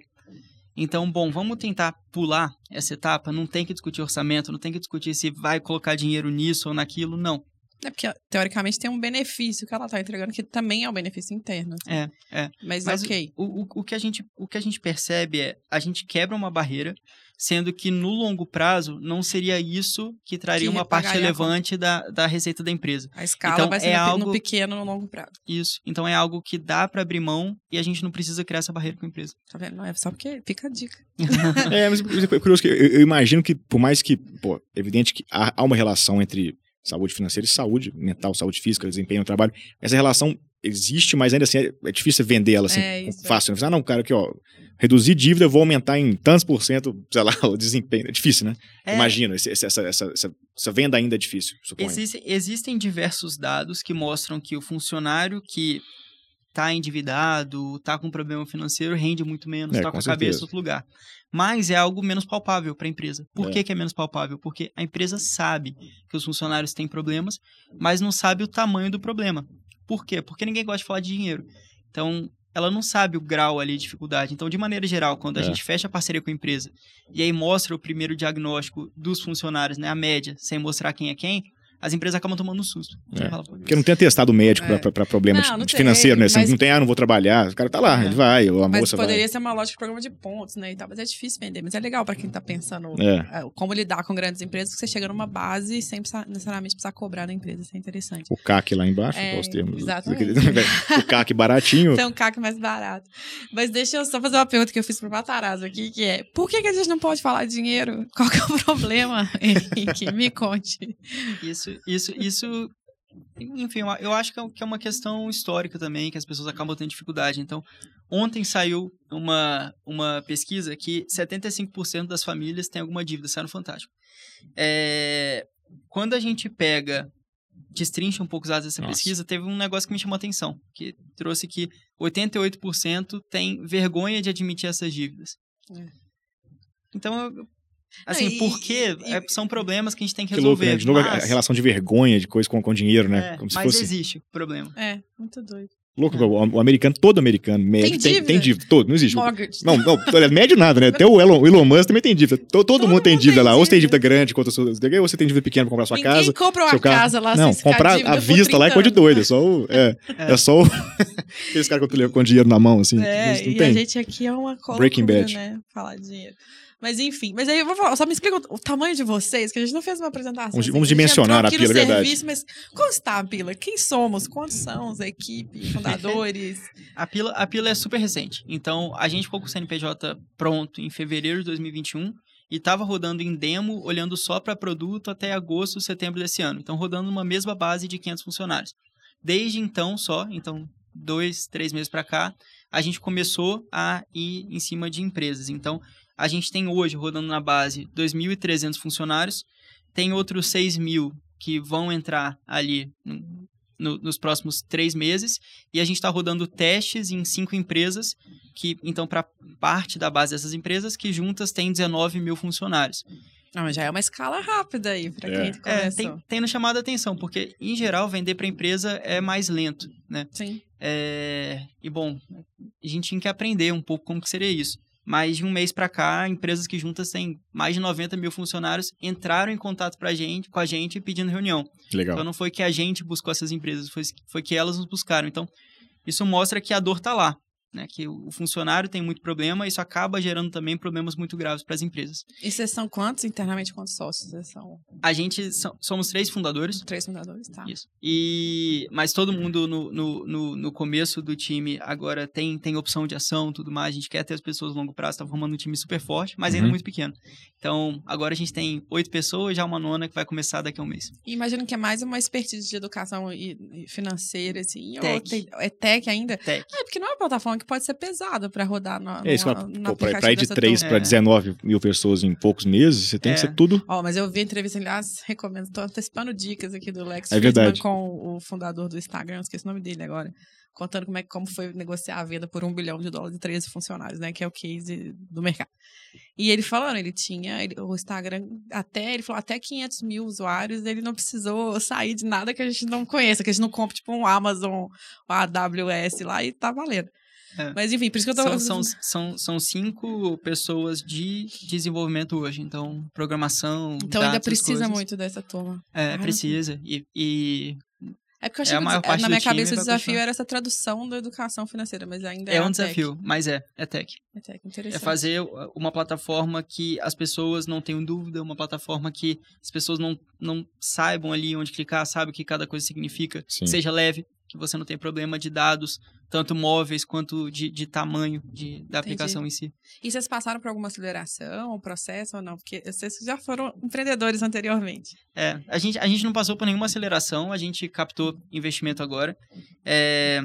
Então, bom, vamos tentar pular essa etapa, não tem que discutir orçamento, não tem que discutir se vai colocar dinheiro nisso ou naquilo, não. É porque, teoricamente, tem um benefício que ela tá entregando, que também é um benefício interno. assim. É, é. Mas, Mas ok. O, o, o, que a gente, o que a gente percebe é, a gente quebra uma barreira, sendo que no longo prazo não seria isso que traria Que uma parte relevante da, da receita da empresa. A escala Então, vai ser é no, algo- no pequeno, no longo prazo. Isso. Então é algo que dá para abrir mão e a gente não precisa criar essa barreira com a empresa. Tá vendo? Não é só porque fica a dica. (laughs) É, mas é curioso que eu, eu imagino que, por mais que, pô, é evidente que há, há uma relação entre saúde financeira e saúde mental, saúde física, desempenho no trabalho. Essa relação existe, mas ainda assim é, é difícil vender ela assim, É, isso, fácil. né? Ah, não, cara, aqui, ó, reduzir dívida, eu vou aumentar em tantos por cento, sei lá, o desempenho. É difícil, né? É, Imagino, esse- essa, essa, essa, essa venda ainda é difícil, suponho. Existe- existem diversos dados que mostram que o funcionário que está endividado, está com problema financeiro, rende muito menos, É, está com com a cabeça em outro lugar. Mas é algo menos palpável para a empresa. Por É. que, que é menos palpável? Porque a empresa sabe que os funcionários têm problemas, mas não sabe o tamanho do problema. Por quê? Porque ninguém gosta de falar de dinheiro. Então, ela não sabe o grau ali de dificuldade. Então, de maneira geral, quando a É. gente fecha a parceria com a empresa e aí mostra o primeiro diagnóstico dos funcionários, né, a média, sem mostrar quem é quem, as empresas acabam tomando um susto. É. Fala, "Pô, Porque não tem atestado médico É. pra- pra problema Não, de- não de tem, financeiro, né? Você mas- não tem, ah, não vou trabalhar. O cara tá lá, É. ele vai, ou a Mas moça poderia vai. ser uma lógica de programa de pontos, né? E tal, mas é difícil vender. Mas é legal pra quem tá pensando É. é, como lidar com grandes empresas, que você chega numa base sem precisar- necessariamente precisar cobrar da empresa. Isso é interessante. O CAC lá embaixo, É, os termos? exatamente. (laughs) o CAC baratinho. Tem um CAC mais barato. Mas deixa eu só fazer uma pergunta que eu fiz pro Matarazzo aqui, que é: por que, que a gente não pode falar de dinheiro? Qual que é o problema, (laughs) Henrique? Me conte. Isso, isso, isso. Enfim, eu- acho que é- que é uma questão histórica também, que as pessoas acabam tendo dificuldade. Então, ontem saiu uma, uma pesquisa que 75% das famílias têm alguma dívida, saiu no Fantástico. É, quando a gente pega, destrincha um pouco os dados dessa Nossa. pesquisa, teve um negócio que me chamou a atenção, que trouxe que 88% tem vergonha de admitir essas dívidas. É. Então, eu- assim, e- por quê? e- É, são problemas que a gente tem que Que louco, resolver. né? De novo, a- mas- a relação de vergonha, de coisa com, com dinheiro, né? é, Como se mas fosse. existe o problema. É, muito doido. Louco, o, o americano, todo americano, médio, tem, dívida? tem dívida. Todo, não existe. Mortgage. Não, não, olha, médio nada, né? Até o Elon, o Elon Musk também tem dívida. Todo, todo mundo tem dívida lá. Ou você tem dívida grande, quanto ou você tem dívida pequena pra comprar sua Ninguém casa. compra uma seu carro. casa lá Não, comprar dívida à por vista lá é 30 coisa de doido. É só o. É, (laughs) é. É. só o. (laughs) Aqueles caras com, com dinheiro na mão, assim. É, não e tem. a gente aqui é uma coluna, Breaking Bad. né? Falar de dinheiro. Mas enfim, mas aí eu vou falar, só me explica o, o tamanho de vocês, que a gente não fez uma apresentação. Vamos- assim. vamos A gente dimensionar a aqui Pila, no é verdade. serviço, Mas como está a Pila? Quem somos? Quantos são? A equipe, fundadores? (laughs) A pila, a pila é super recente. Então, a gente ficou com o CNPJ pronto em fevereiro de 2021 e estava rodando em demo, olhando só para produto até agosto, setembro desse ano. Então, rodando numa mesma base de 500 funcionários. Desde então só, então, dois, três meses para cá, a gente começou a ir em cima de empresas. Então, a gente tem hoje, rodando na base, 2.300 funcionários, tem outros 6 mil que vão entrar ali no- no- nos próximos três meses, e a gente está rodando testes em cinco empresas, que então, para parte da base dessas empresas, que juntas tem 19 mil funcionários. Não, mas já é uma escala rápida aí pra É. quem É, começou. tem, tem nos chamado a atenção, porque, em geral, vender para empresa é mais lento, né? Sim. É, e bom, a gente tinha que aprender um pouco como que seria isso. Mas de um mês para cá, empresas que juntas têm mais de 90 mil funcionários entraram em contato pra gente, com a gente pedindo reunião. Legal. Então não foi que a gente buscou essas empresas, foi, foi que elas nos buscaram. Então, isso mostra que a dor tá lá. Né? Que o funcionário tem muito problema e isso acaba gerando também problemas muito graves para as empresas. E vocês são quantos internamente, quantos sócios? Vocês são A gente so- somos três fundadores. três fundadores, tá? Isso. E, mas todo mundo no, no, no, no começo do time agora tem, tem opção de ação tudo mais. A gente quer ter as pessoas a longo prazo, tá formando um time super forte, mas ainda Uhum. muito pequeno. Então, agora a gente tem oito pessoas, já uma nona que vai começar daqui a um mês. E imagino que é mais uma expertise de educação e- e financeira, assim. Ou Tech. tem- é tech ainda? Tech. É, porque não é uma plataforma que pode ser pesada pra rodar no, É isso, pra ir de dessa 3 turma. para É. 19 mil pessoas em poucos meses, você tem É. que ser tudo. Ó, mas eu vi a entrevista, aliás, recomendo. Tô antecipando dicas aqui do Lex É verdade. com o fundador do Instagram, esqueci o nome dele agora. Contando como, é, como foi negociar a venda por um bilhão de dólares de 13 funcionários, né? Que é o case do mercado. E ele falando, ele tinha ele- o Instagram até, ele falou, até 500 mil usuários, ele não precisou sair de nada que a gente não conheça, que a gente não compre, tipo, um Amazon, um AWS lá e tá valendo. É. Mas enfim, por isso que eu tô... São, são, são, são cinco pessoas de desenvolvimento hoje. Então, programação. então ainda dados, precisa coisas. muito dessa turma. É, Ah, precisa. E, e É porque eu É achei a que na minha cabeça o desafio continuar. era essa tradução da educação financeira, mas ainda é a um tech. desafio, mas é, é tech. É tech, É interessante. fazer uma plataforma que as pessoas não tenham dúvida, uma plataforma que as pessoas não, não saibam ali onde clicar, sabe o que cada coisa significa, Sim. seja leve, que você não tem problema de dados, tanto móveis quanto de, de tamanho de, da aplicação em si. E vocês passaram por alguma aceleração, um processo ou não? Porque vocês já foram empreendedores anteriormente. É, a gente, a gente não passou por nenhuma aceleração, a gente captou investimento agora. É,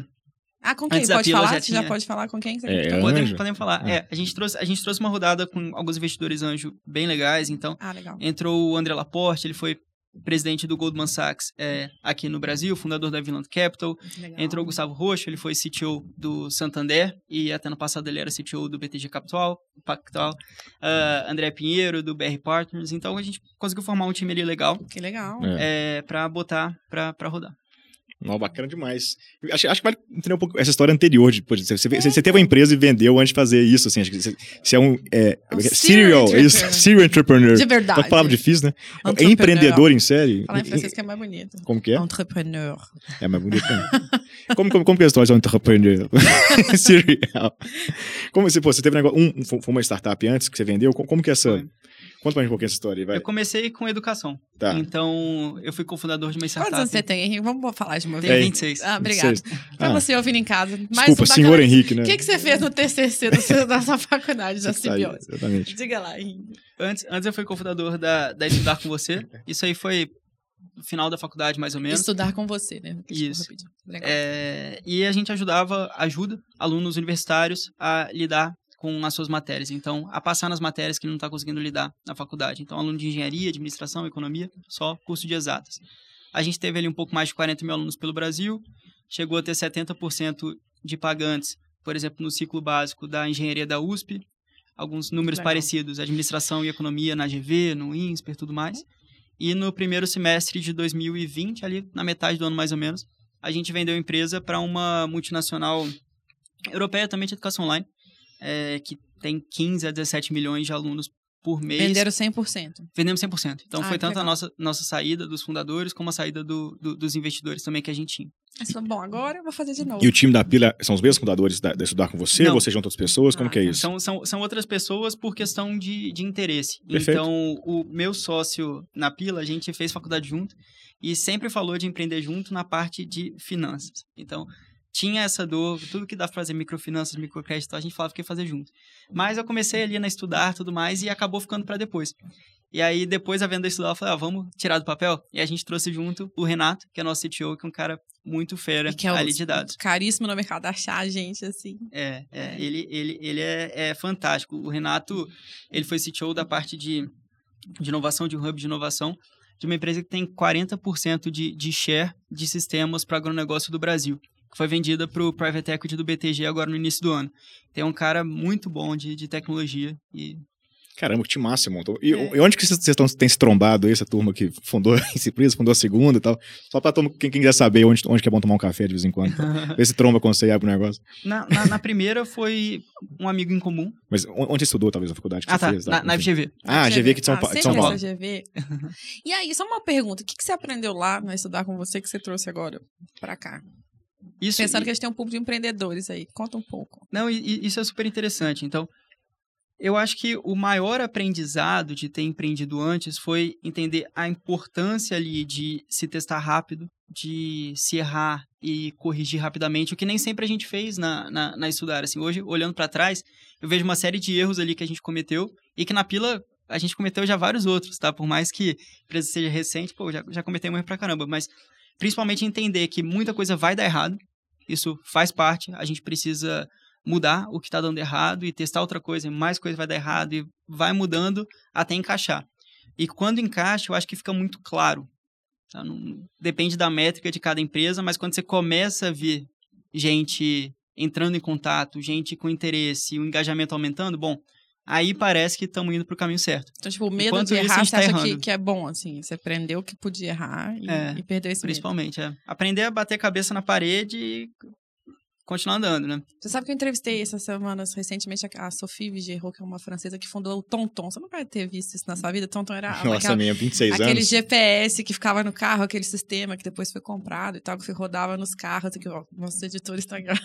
Ah, com quem? Antes Pode falar? já Você já tinha. pode falar com quem? Você É, é podemos, podemos falar. Ah. É, a gente, trouxe, a gente trouxe uma rodada com alguns investidores anjo bem legais, então Ah, legal. entrou o André Laporte, ele foi presidente do Goldman Sachs é, aqui no Brasil, fundador da Viland Capital. legal. Entrou o Gustavo Rocha, ele foi CTO do Santander e até no passado ele era CTO do BTG Capital. Pactual. Ah, André Pinheiro, do BR Partners. Então a gente conseguiu formar um time ali legal Que legal. É. é, para botar pra rodar. Não, bacana demais. Acho, acho que vale entender um pouco essa história anterior. De, você, você, você teve uma empresa e vendeu antes de fazer isso. Assim, acho que você, você é um. É, É um serial, serial isso, entrepreneur. serial entrepreneur. De verdade. Uma palavra difícil, né? É empreendedor em série. Falar em francês que é mais bonito. Como que é? Entrepreneur. É mais bonito. Né? como, como, como que é a história de um entrepreneur? (laughs) serial. Como você, pô, você teve um negócio. Um, foi uma startup antes que você vendeu? Como, como que é essa. Foi. Conta pra gente um pouquinho essa história aí, vai. Eu comecei com educação. Tá. Então, eu fui cofundador de uma startup. Quantos anos você tem, Henrique? Vamos falar de uma vez. Tem. 26. Ah, obrigada. Seis. Pra Ah. você ouvindo em casa. Mais Desculpa, um senhor Henrique, né? O que, que você fez no TCC seu- da sua faculdade da tá simbiose? Exatamente. Diga lá, Henrique. Antes, antes eu fui cofundador da, da Estudar Com Você. Isso aí foi no final da faculdade, mais ou menos. Estudar com você, né? Isso. É, e a gente ajudava, ajuda alunos universitários a lidar com as suas matérias. Então, a passar nas matérias que ele não está conseguindo lidar na faculdade. Então, aluno de engenharia, administração, economia, só curso de exatas. A gente teve ali um pouco mais de 40 mil alunos pelo Brasil, chegou a ter 70% de pagantes, por exemplo, no ciclo básico da engenharia da USP, alguns números Legal. parecidos, administração e economia na GV, no INSPER, tudo mais. E no primeiro semestre de 2020, ali na metade do ano mais ou menos, a gente vendeu a empresa para uma multinacional europeia também de educação online, é, que tem 15 a 17 milhões de alunos por mês. Venderam 100%. Vendemos 100%. Então Ah, foi tanto a legal. nossa, nossa saída dos fundadores, como a saída do- do- dos investidores também que a gente tinha. Mas, bom, agora eu vou fazer de novo. E o time da Pila são os mesmos fundadores da, da Estudar com você? Não. Ou você junta outras pessoas? Como Ah, que é tá. isso? São, são, são outras pessoas por questão de, de interesse. Perfeito. Então, o meu sócio na Pila, a gente fez faculdade junto e sempre falou de empreender junto na parte de finanças. Então, tinha essa dor, tudo que dá pra fazer microfinanças, microcrédito, a gente falava que ia fazer junto. Mas eu comecei ali a estudar tudo mais e acabou ficando para depois. E aí, depois a venda estudar, eu falei, ah, vamos tirar do papel? E a gente trouxe junto o Renato, que é nosso CTO, que é um cara muito fera que é ali de dados. Caríssimo no mercado achar a gente, assim. É, é, É. ele, ele, ele é, é fantástico. O Renato, ele foi CTO da parte de, de inovação, de um hub de inovação, de uma empresa que tem 40% de, de share de sistemas para agronegócio do Brasil, que foi vendida para o Private Equity do BTG agora no início do ano. Tem um cara muito bom de, de tecnologia e Caramba, que massa você montou. E, É. e onde que vocês estão- têm se trombado aí, essa turma que fundou (laughs) essa empresa, fundou a segunda e tal? Só pra turma, quem, quem quiser saber onde, onde que é bom tomar um café de vez em quando. (laughs) Vê se tromba quando você abre o negócio. na, na, na primeira foi um amigo em comum. Mas on- onde você estudou, talvez, na faculdade que Ah, você tá, fez? na, na Enfim. FGV. Ah, GV aqui de São, Ah, Pa- de São Paulo. essa GV. (laughs) e aí, só uma pergunta. O que, que você aprendeu lá no estudar com você que você trouxe agora pra cá? Isso, Pensando que a gente tem um público de empreendedores aí. Conta um pouco. Não, isso é super interessante. Então, eu acho que o maior aprendizado de ter empreendido antes foi entender a importância ali de se testar rápido, de se errar e corrigir rapidamente, o que nem sempre a gente fez na, na, na estudar. Assim, hoje, olhando para trás, eu vejo uma série de erros ali que a gente cometeu e que na pila a gente cometeu já vários outros, tá? Por mais que a empresa seja recente, pô, já, já cometemos erro pra caramba, mas principalmente entender que muita coisa vai dar errado, isso faz parte, a gente precisa mudar o que está dando errado e testar outra coisa, e mais coisa vai dar errado e vai mudando até encaixar. E quando encaixa, eu acho que fica muito claro. tá? Não- depende da métrica de cada empresa, mas quando você começa a ver gente entrando em contato, gente com interesse, o engajamento aumentando, bom, aí parece que estamos indo para o caminho certo. Então, tipo, o medo Enquanto de isso, errar, gente você tá acha que, que é bom, assim. Você aprendeu que podia errar e, É, e perdeu esse medo. Principalmente, é. Aprender a bater a cabeça na parede e continuar andando, né? Você sabe que eu entrevistei essas semanas recentemente a Sophie Vigerot, que é uma francesa que fundou o Tonton. Você não vai ter visto isso na sua vida. Tonton era (laughs) Nossa, aquela- minha, 26 aquele anos. GPS que ficava no carro, aquele sistema que depois foi comprado e tal, que rodava nos carros. Aqui, ó, nossos editores estão (laughs) aqui.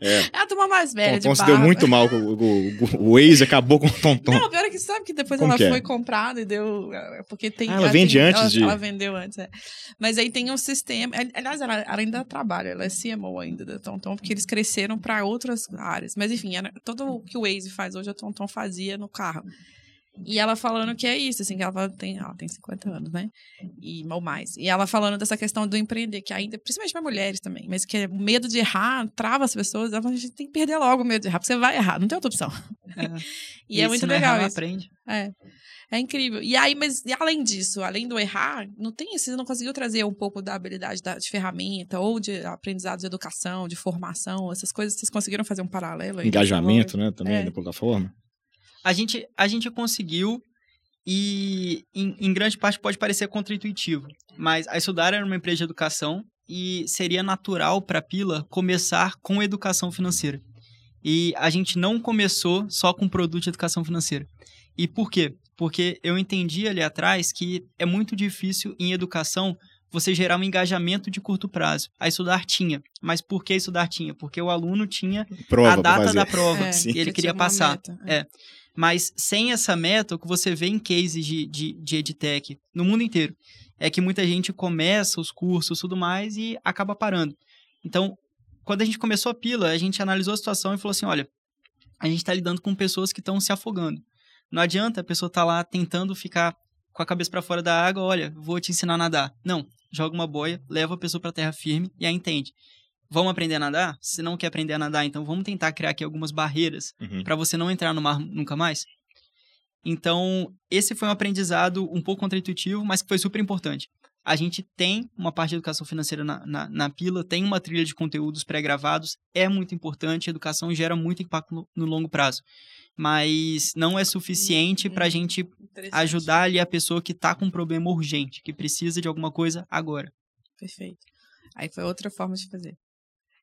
É. (laughs) É a turma mais velha de Tonton se deu muito mal. O, o, o Waze acabou com o Tonton. Não, pior é que sabe que depois Como ela que é? foi comprada e deu. é, Porque tem. Ah, ela vende tem- antes ela, de- Ela vendeu antes, é. Mas aí tem um sistema. ali- Aliás, ela, ela ainda trabalha, ela é CMO ainda da Tonton, porque eles cresceram para outras áreas. Mas enfim, era, todo o que o Waze faz hoje, a Tonton fazia no carro. E ela falando que é isso, assim, que ela tem, ela tem 50 anos, né? E, ou mais. E ela falando dessa questão do empreender, que ainda, principalmente para mulheres também, mas que o medo de errar trava as pessoas. Ela fala, a gente tem que perder logo o medo de errar, porque você vai errar, não tem outra opção. (laughs) E, é muito não legal errar, isso. aprende. É. É incrível. E aí, mas e além disso, além do errar, não tem você não conseguiu trazer um pouco da habilidade da, de ferramenta ou de aprendizado de educação, de formação, essas coisas, vocês conseguiram fazer um paralelo aí? Engajamento, né? Também É. da plataforma. A gente, a gente conseguiu e em, em grande parte pode parecer contra-intuitivo, mas a Estudar era uma empresa de educação e seria natural para a Pila começar com educação financeira. E a gente não começou só com produto de educação financeira. E por quê? Porque eu entendi ali atrás que é muito difícil em educação você gerar um engajamento de curto prazo. A Estudar tinha. Mas por que Estudar tinha? Porque o aluno tinha Prova a data da prova (laughs) É, Sim. e ele queria passar. meta, É. Mas sem essa meta, o que você vê em cases de, de, de EdTech no mundo inteiro é que muita gente começa os cursos e tudo mais e acaba parando. Então, quando a gente começou a pila, a gente analisou a situação e falou assim: olha, a gente está lidando com pessoas que estão se afogando. Não adianta a pessoa estar lá tentando ficar com a cabeça para fora da água, olha, vou te ensinar a nadar. Não, joga uma boia, leva a pessoa para terra firme e aí entende. Vamos aprender a nadar? Se não quer aprender a nadar, então vamos tentar criar aqui algumas barreiras Uhum. para você não entrar no mar nunca mais. Então, esse foi um aprendizado um pouco contraintuitivo, mas que foi super importante. A gente tem uma parte de educação financeira na, na, na pila, tem uma trilha de conteúdos pré-gravados, é muito importante, a educação gera muito impacto no, no longo prazo. Mas não é suficiente para a gente Interessante. ajudar ali a pessoa que está com um problema urgente, que precisa de alguma coisa agora. Perfeito. Aí foi outra forma de fazer.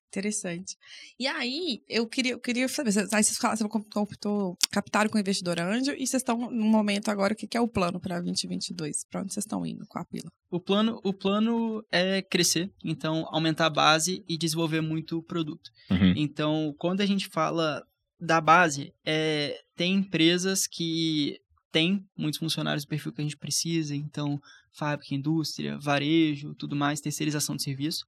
Interessante. E aí, eu queria, eu queria saber, vocês- aí vocês falaram, você computou, captaram com o investidor anjo e vocês estão num momento agora, o que, que é o plano para 2022? Para onde vocês estão indo com a pila? O plano, o plano é crescer, então aumentar a base e desenvolver muito produto. Uhum. Então, quando a gente fala da base, é, tem empresas que têm muitos funcionários do perfil que a gente precisa, então fábrica, indústria, varejo, tudo mais, terceirização de serviço.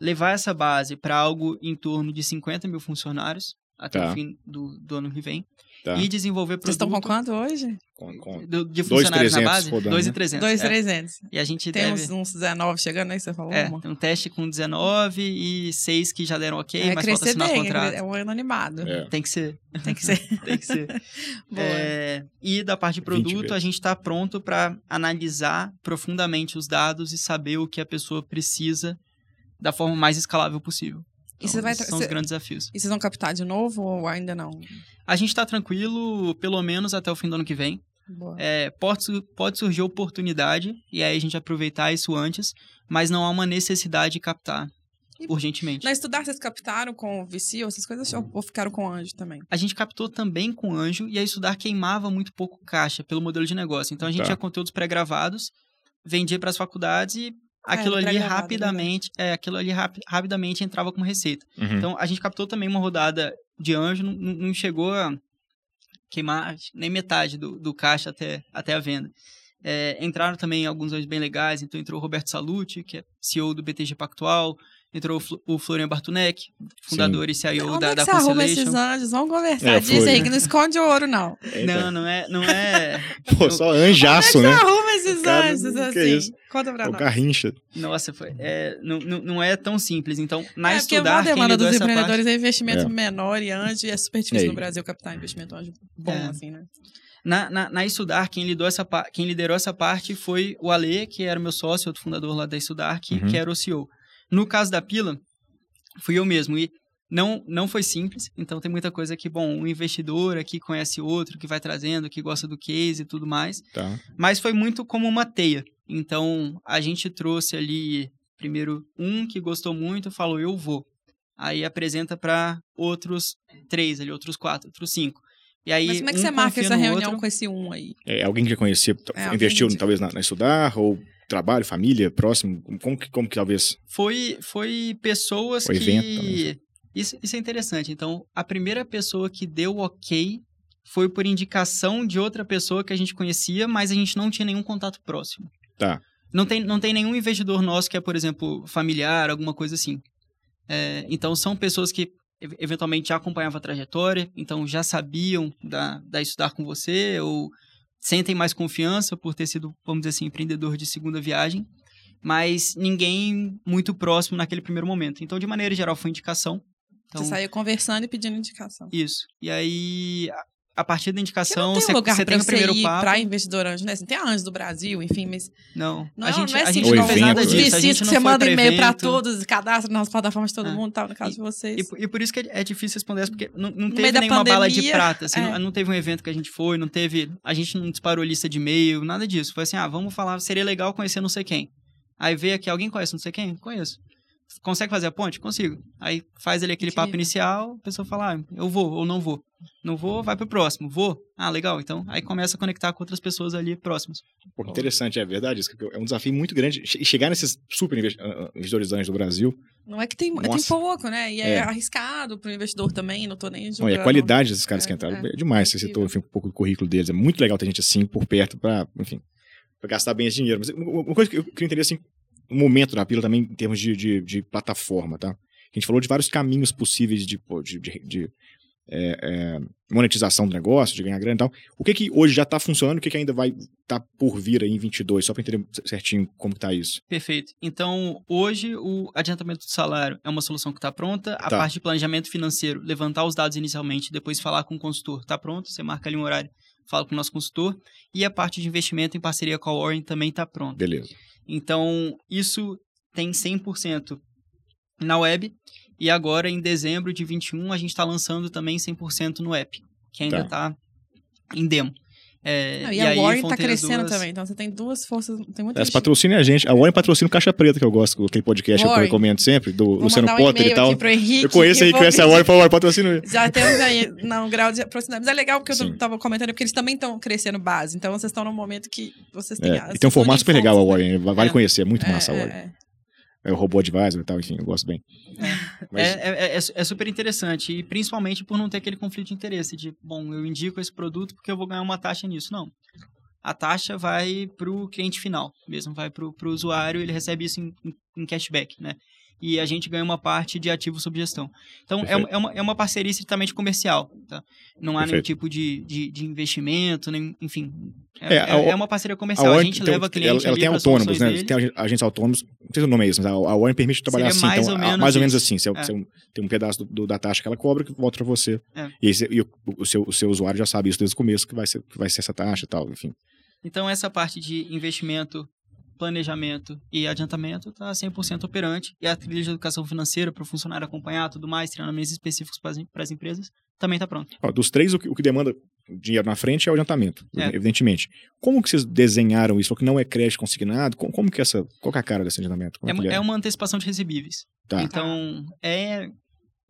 Levar essa base para algo em torno de 50 mil funcionários até Tá. o fim do, do ano que vem. Tá. E desenvolver Vocês estão com produto quanto hoje? Com- com- do- de Dois funcionários na 300 base. rodando, 2,300. né? Dois, é. trezentos. E a gente Tem deve... uns, uns 19 chegando aí, você falou? É, um teste com 19 e 6 que já deram ok, É, mas falta assinar bem, contrato. é um ano animado. É. Tem que ser, Tem que ser. (laughs) tem que ser. (laughs) É, e da parte de 20 produto, a gente está pronto para analisar profundamente os dados e saber o que a pessoa precisa da forma mais escalável possível. E você vai esses são os você- grandes desafios. E vocês vão captar de novo ou ainda não? A gente está tranquilo, pelo menos até o fim do ano que vem. Boa. É, pode, pode surgir oportunidade, e aí a gente aproveitar isso antes, mas não há uma necessidade de captar E- urgentemente. Na estudar, vocês captaram com o VC ou essas coisas ou ou ficaram com o anjo também? A gente captou também com anjo e a estudar queimava muito pouco caixa pelo modelo de negócio. Então a gente Tá. tinha conteúdos pré-gravados, vendia para as faculdades e aquilo era ali pré-gravado, é rapidamente, é, aquilo ali rapi- rapidamente entrava como receita. Uhum. Então, a gente captou também uma rodada de anjo, não, não não chegou a queimar nem metade do, do caixa até, até a venda. É, entraram também alguns anjos bem legais, então entrou o Roberto Salute, que é CEO do BTG Pactual, entrou o, Flo- o Florian Bartunek, fundador e CIO Onde da, é que da você arruma Constellation. esses anjos? Vamos conversar É, disso aí, que não esconde o ouro, não. Eita. Não, não é, não (laughs) é. Pô, só anjaço, Onde é né? que você arruma esses Cara, anjos, assim? isso? Conta pra O nós. Garrincha. Nossa, foi, é, não, não, não é tão simples. Então, na é, porque estudar, a demanda dos essa parte... empreendedores é investimento É. menor e anjo, e é super difícil É. no Brasil captar investimento anjo bom, É. assim, né? Na, na, na Estudar, quem, lidou essa, quem liderou essa parte foi o Ale, que era meu sócio, outro fundador lá da Estudar, que, Uhum. que era o CEO. No caso da Pila, fui eu mesmo. E não, não foi simples, então tem muita coisa que, bom, um investidor aqui conhece outro, que vai trazendo, que gosta do case e tudo mais. Tá. Mas foi muito como uma teia. Então, a gente trouxe ali, primeiro, um que gostou muito, falou, eu vou. Aí apresenta para outros três ali, outros quatro, outros cinco. E aí, Mas como é que um você marca essa reunião outro. com esse um aí? É, alguém que já conhecia, É, investiu que- talvez na, na estudar, ou trabalho, família, próximo? Como que, como que talvez. Foi, foi pessoas Foi que... evento também. Isso, isso é interessante. Então, a primeira pessoa que deu ok foi por indicação de outra pessoa que a gente conhecia, mas a gente não tinha nenhum contato próximo. Tá. Não tem, não tem nenhum investidor nosso que é, por exemplo, familiar, alguma coisa assim. É, então, são pessoas que ev- eventualmente já acompanhavam a trajetória, então já sabiam da, da estudar com você, ou sentem mais confiança por ter sido, vamos dizer assim, empreendedor de segunda viagem, mas ninguém muito próximo naquele primeiro momento. Então, de maneira geral, foi indicação. Então, Você saía conversando e pedindo indicação. isso. E aí, a- a partir da indicação, você, lugar você tem o você primeiro ir papo. pra investidor anjo, né? Assim, tem a Anjos do Brasil, enfim, mas Não, não, a é- gente, não é a assim, gente Ou não fez nada disso. A gente que não você manda e-mail pra evento. todos, cadastra nas plataformas de todo É. mundo, tal, no caso de vocês. E, e por isso que é, é difícil responder essa, porque não, não teve nenhuma bala de pandemia, prata. Assim, é. não, não teve um evento que a gente foi, não teve. A gente não disparou lista de e-mail, nada disso. Foi assim: ah, vamos falar, seria legal conhecer não sei quem. Aí veio aqui, alguém conhece não sei quem? Conheço. Consegue fazer a ponte? Consigo. Aí faz ali aquele papo Incrível. inicial, a pessoa fala, ah, eu vou ou não vou. Não vou, vai pro próximo. Vou? Ah, legal. Então, aí começa a conectar com outras pessoas ali próximas. Pô, que interessante, é verdade. Isso que é um desafio muito grande. Che- Chegar nesses super investi- ah, ah, investidores anjos do Brasil. Não é que tem, tem Nossa. pouco, né? E é, É. arriscado pro investidor também, não tô nem Não, julgando. e a qualidade desses caras É, que entraram é. é, demais. Você citou enfim, um pouco do currículo deles. É muito legal ter gente assim por perto para, enfim, para gastar bem esse dinheiro. Mas uma uma coisa que eu queria entender assim, o momento da pílula também em termos de, de, de plataforma, tá? A gente falou de vários caminhos possíveis de, de, de- é, é, monetização do negócio, de ganhar grana e tal. O que que hoje já está funcionando, o que que ainda vai estar por vir aí em 22, só para entender certinho como que tá isso. Perfeito. Então, hoje, o adiantamento do salário é uma solução que está pronta. A Tá. parte de planejamento financeiro, levantar os dados inicialmente, depois falar com o consultor, está pronto. Você marca ali um horário, fala com o nosso consultor. E a parte de investimento em parceria com a Warren também está pronta. Beleza. Então, isso tem 100% na web. E agora, em dezembro de 21, a gente está lançando também 100% no app, que ainda está em demo. É, Não, e, a aí, Warren tá crescendo duas- também, então você tem duas forças, tem muita Essa gente. patrocina a gente. A Warren patrocina o Caixa Preta, que eu gosto, aquele podcast que eu Warren. recomendo sempre, do Vou Luciano um Potter e tal. Henrique. Eu conheço aí, e conhece a Warren, por favor, patrocina. Já temos aí (laughs) não, um grau de proximidade. Mas é legal porque eu Sim. tô- tava comentando, porque eles também estão crescendo base. Então vocês estão num momento que vocês têm. É, as e tem um formato super legal a uniformes, Warren, vale É. conhecer, é muito né? massa a É, Warren. É, é. É o robô advisor e tal, enfim, eu gosto bem. Mas, É, é, é, é super interessante, e principalmente por não ter aquele conflito de interesse de, bom, eu indico esse produto porque eu vou ganhar uma taxa nisso. Não. A taxa vai para o cliente final, mesmo vai para o usuário, ele recebe isso em, em- em cashback, né? E a gente ganha uma parte de ativo sob gestão. Então, é, é, uma, é uma parceria estritamente comercial, tá? Não há nenhum Perfeito. tipo de, de, de investimento, nem, enfim. É, É, a- é- é uma parceria a comercial. A, Warren gente tem- leva cliente ela, ela tem autônomos, né? dele. Tem ag- agentes autônomos, não sei se o nome é isso, mas a, a Warren permite trabalhar Seria assim. mais então, ou a- menos mais ou menos assim. Você, É. você tem um pedaço do- do- da taxa que ela cobra que volta pra você. É. E, você- e o, o seu, o seu usuário já sabe isso desde o começo, que vai ser, que vai ser essa taxa e tal, enfim. Então, essa parte de investimento, planejamento e adiantamento está 100% operante. E a trilha de educação financeira para o funcionário acompanhar tudo mais, treinamentos específicos para as empresas, também está pronto. Ó, dos três, o que, o que demanda dinheiro na frente é o adiantamento, É. evidentemente. Como que vocês desenharam isso? Que não é crédito consignado? Como, como que essa. Qual que é a cara desse adiantamento? É, é, ele é uma antecipação de recebíveis. Tá. Então, é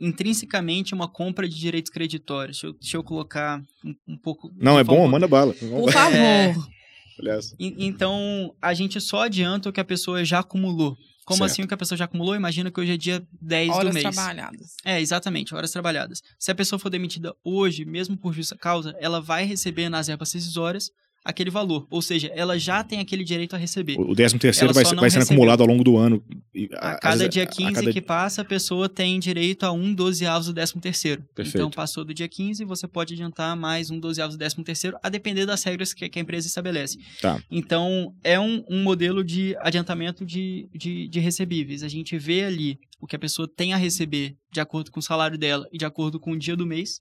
intrinsecamente uma compra de direitos creditórios. Deixa eu, deixa eu colocar um, um pouco. Não, é bom, forma- manda bala. Por favor. E- Então, a gente só adianta o que a pessoa já acumulou. Como Certo. assim o que a pessoa já acumulou? Imagina que hoje é dia 10 do Horas mês. trabalhadas. É, exatamente, horas trabalhadas. Se a pessoa for demitida hoje, mesmo por justa causa, ela vai receber nas verbas rescisórias aquele valor. Ou seja, ela já tem aquele direito a receber. O 13 terceiro vai, ser- vai sendo acumulado ao longo do ano. A às cada vezes, dia a 15 cada- que passa, a pessoa tem direito a um dozeavos do décimo terceiro. Perfeito. Então, passou do dia 15, você pode adiantar mais um dozeavos do décimo terceiro, a depender das regras que, que a empresa estabelece. Tá. Então, é um, um modelo de adiantamento de, de, de recebíveis. A gente vê ali o que a pessoa tem a receber de acordo com o salário dela e de acordo com o dia do mês.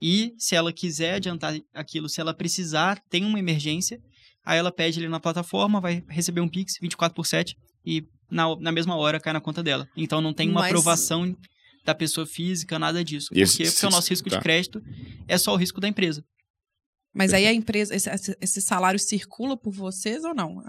E se ela quiser adiantar aquilo, se ela precisar, tem uma emergência, aí ela pede ali na plataforma, vai receber um Pix 24 por 7 e na, na mesma hora cai na conta dela. Então não tem uma Mas- aprovação da pessoa física, nada disso. E esse- Por quê? Porque o nosso risco tá. de crédito é só o risco da empresa. Mas aí a empresa, esse- esse salário circula por vocês ou não?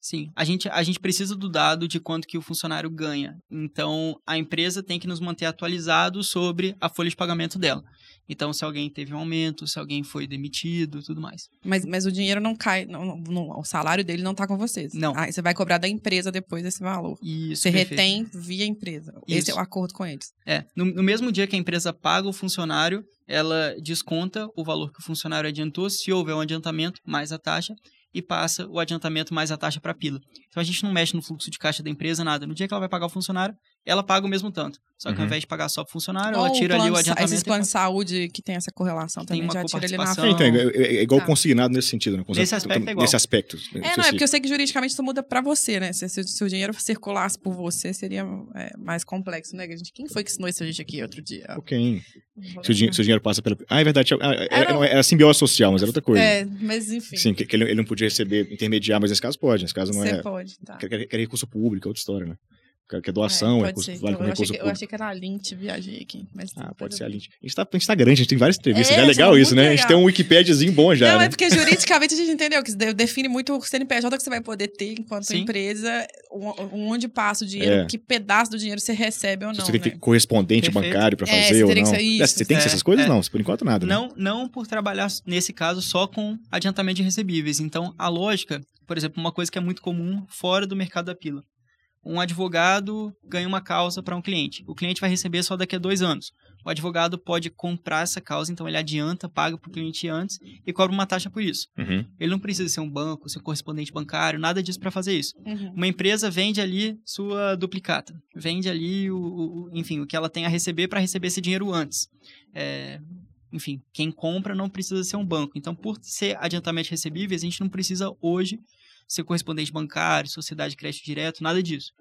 Sim, a gente, a gente precisa do dado de quanto que o funcionário ganha. Então, a empresa tem que nos manter atualizados sobre a folha de pagamento dela. Então, se alguém teve um aumento, se alguém foi demitido, tudo mais. mas, mas o dinheiro não cai, não, não- o salário dele não tá com vocês. Não. Aí você vai cobrar da empresa depois esse valor. Isso, Você perfeito. retém via empresa. Esse é o Isso. acordo com eles. É, no, no mesmo dia que a empresa paga o funcionário, ela desconta o valor que o funcionário adiantou, se houver um adiantamento, mais a taxa, e passa o adiantamento mais a taxa para a pila. Então a gente não mexe no fluxo de caixa da empresa, nada. No dia que ela vai pagar o funcionário, ela paga o mesmo tanto. Só que ao Uhum. invés de pagar só para o funcionário, Ou ela tira ali plano o de sa- adiantamento. Esses planos de saúde que tem essa correlação Tem também, uma já tira ali na frente. É, então, é, é igual Tá. consignado nesse sentido, né? Nesse aspecto é igual. Nesse aspecto. É, não, é porque eu sei que juridicamente isso muda pra você, né? Se, se- se o dinheiro circulasse por você, seria é, mais complexo, né? Gente, quem foi que ensinou isso a gente aqui outro dia? Ok. Se o, dinheiro, se o dinheiro passa pela. Ah, é verdade. Ah, era, Era um- era simbiose social, mas era outra coisa. É, mas enfim. Sim, que, que ele, ele não podia receber, intermediar, mas nesse caso pode. Nesse caso não você é. pode, tá. Que, que, que é recurso público, é outra história, né? Que, que é doação, É, é, recurso, ser. vale Então, como eu, achei recurso que, eu achei que era a Lint, viajei aqui. Mas Ah, pode ser a. Lint. A gente, tá, a gente tá grande, a gente tem várias entrevistas, É, é legal isso é né? muito A gente legal. tem um Wikipédiazinho bom já, não, né? é porque juridicamente a gente entendeu que de- define muito o CNPJ que você vai poder ter enquanto Sim. empresa, onde passa o dinheiro, É. que pedaço do dinheiro você recebe ou não, você tem que né? ter correspondente Perfeito. bancário pra É, fazer ou não. que É, isso. você tem que ser É, essas coisas? é. Não, por enquanto nada. né? Não, não por trabalhar, nesse caso, só com adiantamento de recebíveis. Então, a lógica, por exemplo, uma coisa que é muito comum fora do mercado da pila. Um advogado ganha uma causa para um cliente. O cliente vai receber só daqui a dois anos. O advogado pode comprar essa causa, então ele adianta, paga para o cliente antes e cobra uma taxa por isso. Uhum. Ele não precisa ser um banco, ser um correspondente bancário, nada disso para fazer isso. Uhum. Uma empresa vende ali sua duplicata, vende ali o, o- enfim, o que ela tem a receber para receber esse dinheiro antes. É, enfim, quem compra não precisa ser um banco. Então, por ser adiantamento recebíveis, a gente não precisa hoje ser correspondente bancário, sociedade de crédito direto, nada disso.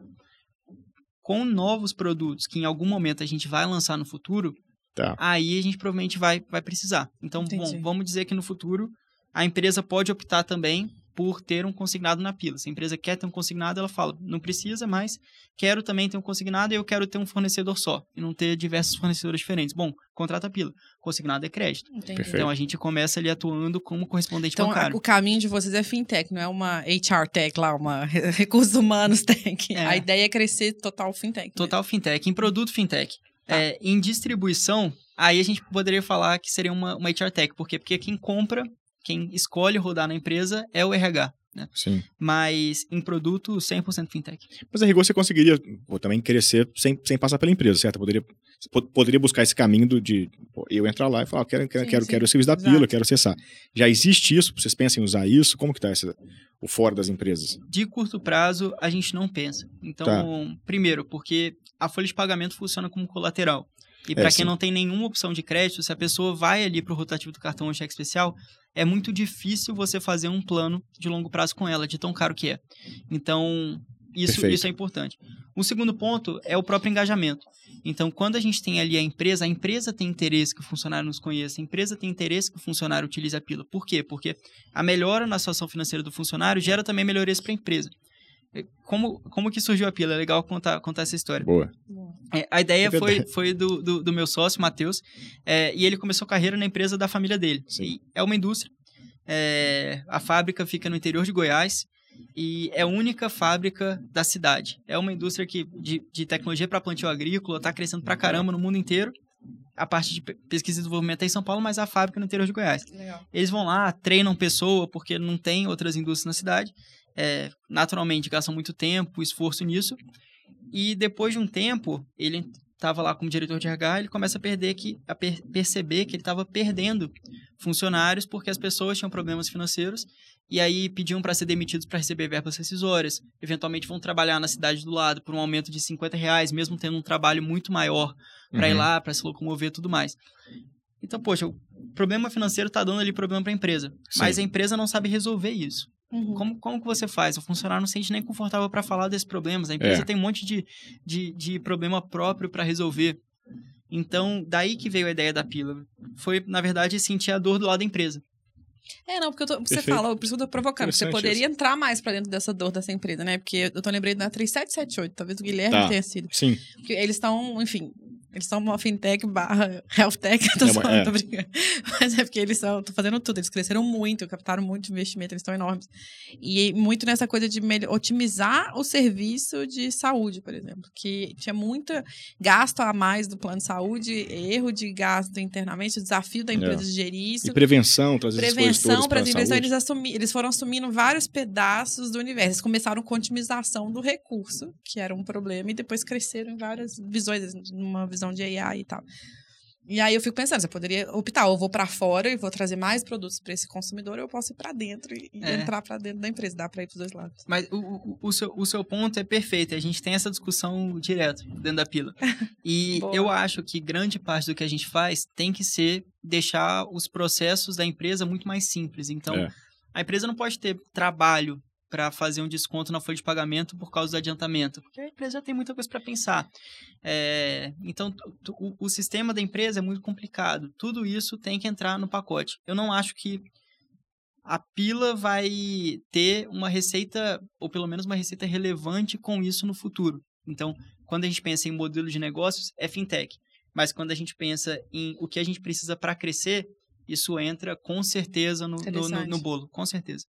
Com novos produtos que em algum momento a gente vai lançar no futuro, Tá. aí a gente provavelmente vai, vai precisar. Então, Entendi. bom, vamos dizer que no futuro a empresa pode optar também por ter um consignado na pila. Se a empresa quer ter um consignado, ela fala, não precisa, mas quero também ter um consignado e eu quero ter um fornecedor só, e não ter diversos fornecedores diferentes. Bom, contrata a pila. Consignado é crédito. Entendi. Então, a gente começa ali atuando como correspondente Então, bancário. o caminho de vocês é fintech, não é uma HR tech lá, uma recursos humanos tech. É. A ideia é crescer total fintech. Total fintech. Em produto fintech. Tá. É, em distribuição, aí a gente poderia falar que seria uma, uma HR tech. Por quê? Porque quem compra, quem escolhe rodar na empresa é o RH. Né? Sim. Mas em produto, 100% fintech. Mas a rigor você conseguiria pô, também crescer sem, sem passar pela empresa, certo? Poderia, poderia buscar esse caminho do- de pô, eu entrar lá e falar, quero, quero, Sim, quero, sim. quero o serviço da Exato. pila, quero acessar. Já existe isso? Vocês pensam em usar isso? Como que tá esse, o fora das empresas? De curto prazo, a gente não pensa. Então, Tá. primeiro, porque a folha de pagamento funciona como colateral. E É, para sim. quem não tem nenhuma opção de crédito, se a pessoa vai ali para o rotativo do cartão ou cheque especial, é muito difícil você fazer um plano de longo prazo com ela, de tão caro que é. Então, isso, Perfeito. isso é importante. O segundo ponto é o próprio engajamento. Então, quando a gente tem ali a empresa, a empresa tem interesse que o funcionário nos conheça, a empresa tem interesse que o funcionário utilize a pila. Por quê? Porque a melhora na situação financeira do funcionário gera também melhorias para a empresa. É, Como, como que surgiu a pila? É legal contar, contar essa história. Boa. É, a ideia É foi, foi do, do, do meu sócio, Matheus, é, e ele começou a carreira na empresa da família dele. Sim. É uma indústria. é, a fábrica fica no interior de Goiás e é a única fábrica da cidade. É uma indústria que, de, de tecnologia para plantio agrícola, está crescendo pra caramba no mundo inteiro a parte de pesquisa e desenvolvimento é em São Paulo, mas a fábrica no interior de Goiás. Legal. Eles vão lá, treinam pessoa, porque não tem outras indústrias na cidade. É, naturalmente, gastam muito tempo, esforço nisso. E depois de um tempo, ele estava lá como diretor de RH, ele começa a perder que a per perceber que ele estava perdendo funcionários porque as pessoas tinham problemas financeiros e aí pediam para ser demitidos para receber verbas rescisórias. Eventualmente vão trabalhar na cidade do lado por um aumento de 50 reais, mesmo tendo um trabalho muito maior para uhum. ir lá, para se locomover e tudo mais. Então, poxa, o problema financeiro está dando ali problema para a empresa, Sim. mas a empresa não sabe resolver isso. Uhum. Como, como que você faz? O funcionário não se sente nem confortável para falar desses problemas. A empresa é. tem um monte de, de, de problema próprio para resolver. Então, daí que veio a ideia da pílula. Foi, na verdade, sentir a dor do lado da empresa. É, não, porque tô, você Perfeito. fala, por isso que eu tô provocando. Você poderia isso. entrar mais pra dentro dessa dor dessa empresa, né? Porque eu tô lembrando da 3778, talvez o Guilherme tá. tenha sido. Sim. Porque eles estão, enfim, eles são uma fintech barra healthtech, (laughs) tô, é, só, é. tô brincando. Mas é porque eles estão fazendo tudo, eles cresceram muito, captaram muito investimento, eles estão enormes. E muito nessa coisa de otimizar o serviço de saúde, por exemplo, que tinha muito gasto a mais do plano de saúde, erro de gasto internamente, o desafio da empresa é. de gerir isso. E prevenção, trazer Prevenção para as empresas, eles, assumi, eles foram assumindo vários pedaços do universo. Eles começaram com otimização do recurso, que era um problema, e depois cresceram em várias visões, numa visão visão de AI e tal. E aí eu fico pensando, você poderia optar, ou vou para fora e vou trazer mais produtos para esse consumidor, ou eu posso ir para dentro e, é. entrar para dentro da empresa, dá para ir para dois lados. Mas o, o, o, seu, o seu ponto é perfeito, a gente tem essa discussão direto dentro da pila. (laughs) E eu acho que grande parte do que a gente faz tem que ser deixar os processos da empresa muito mais simples. Então, é. a empresa não pode ter trabalho para fazer um desconto na folha de pagamento por causa do adiantamento, porque a empresa já tem muita coisa para pensar. É, então, o, o, sistema da empresa é muito complicado. Tudo isso tem que entrar no pacote. Eu não acho que a pila vai ter uma receita, ou pelo menos uma receita relevante com isso no futuro. Então, quando a gente pensa em modelo de negócios, é fintech. Mas quando a gente pensa em o que a gente precisa para crescer, isso entra com certeza no, no, no, no bolo, com certeza.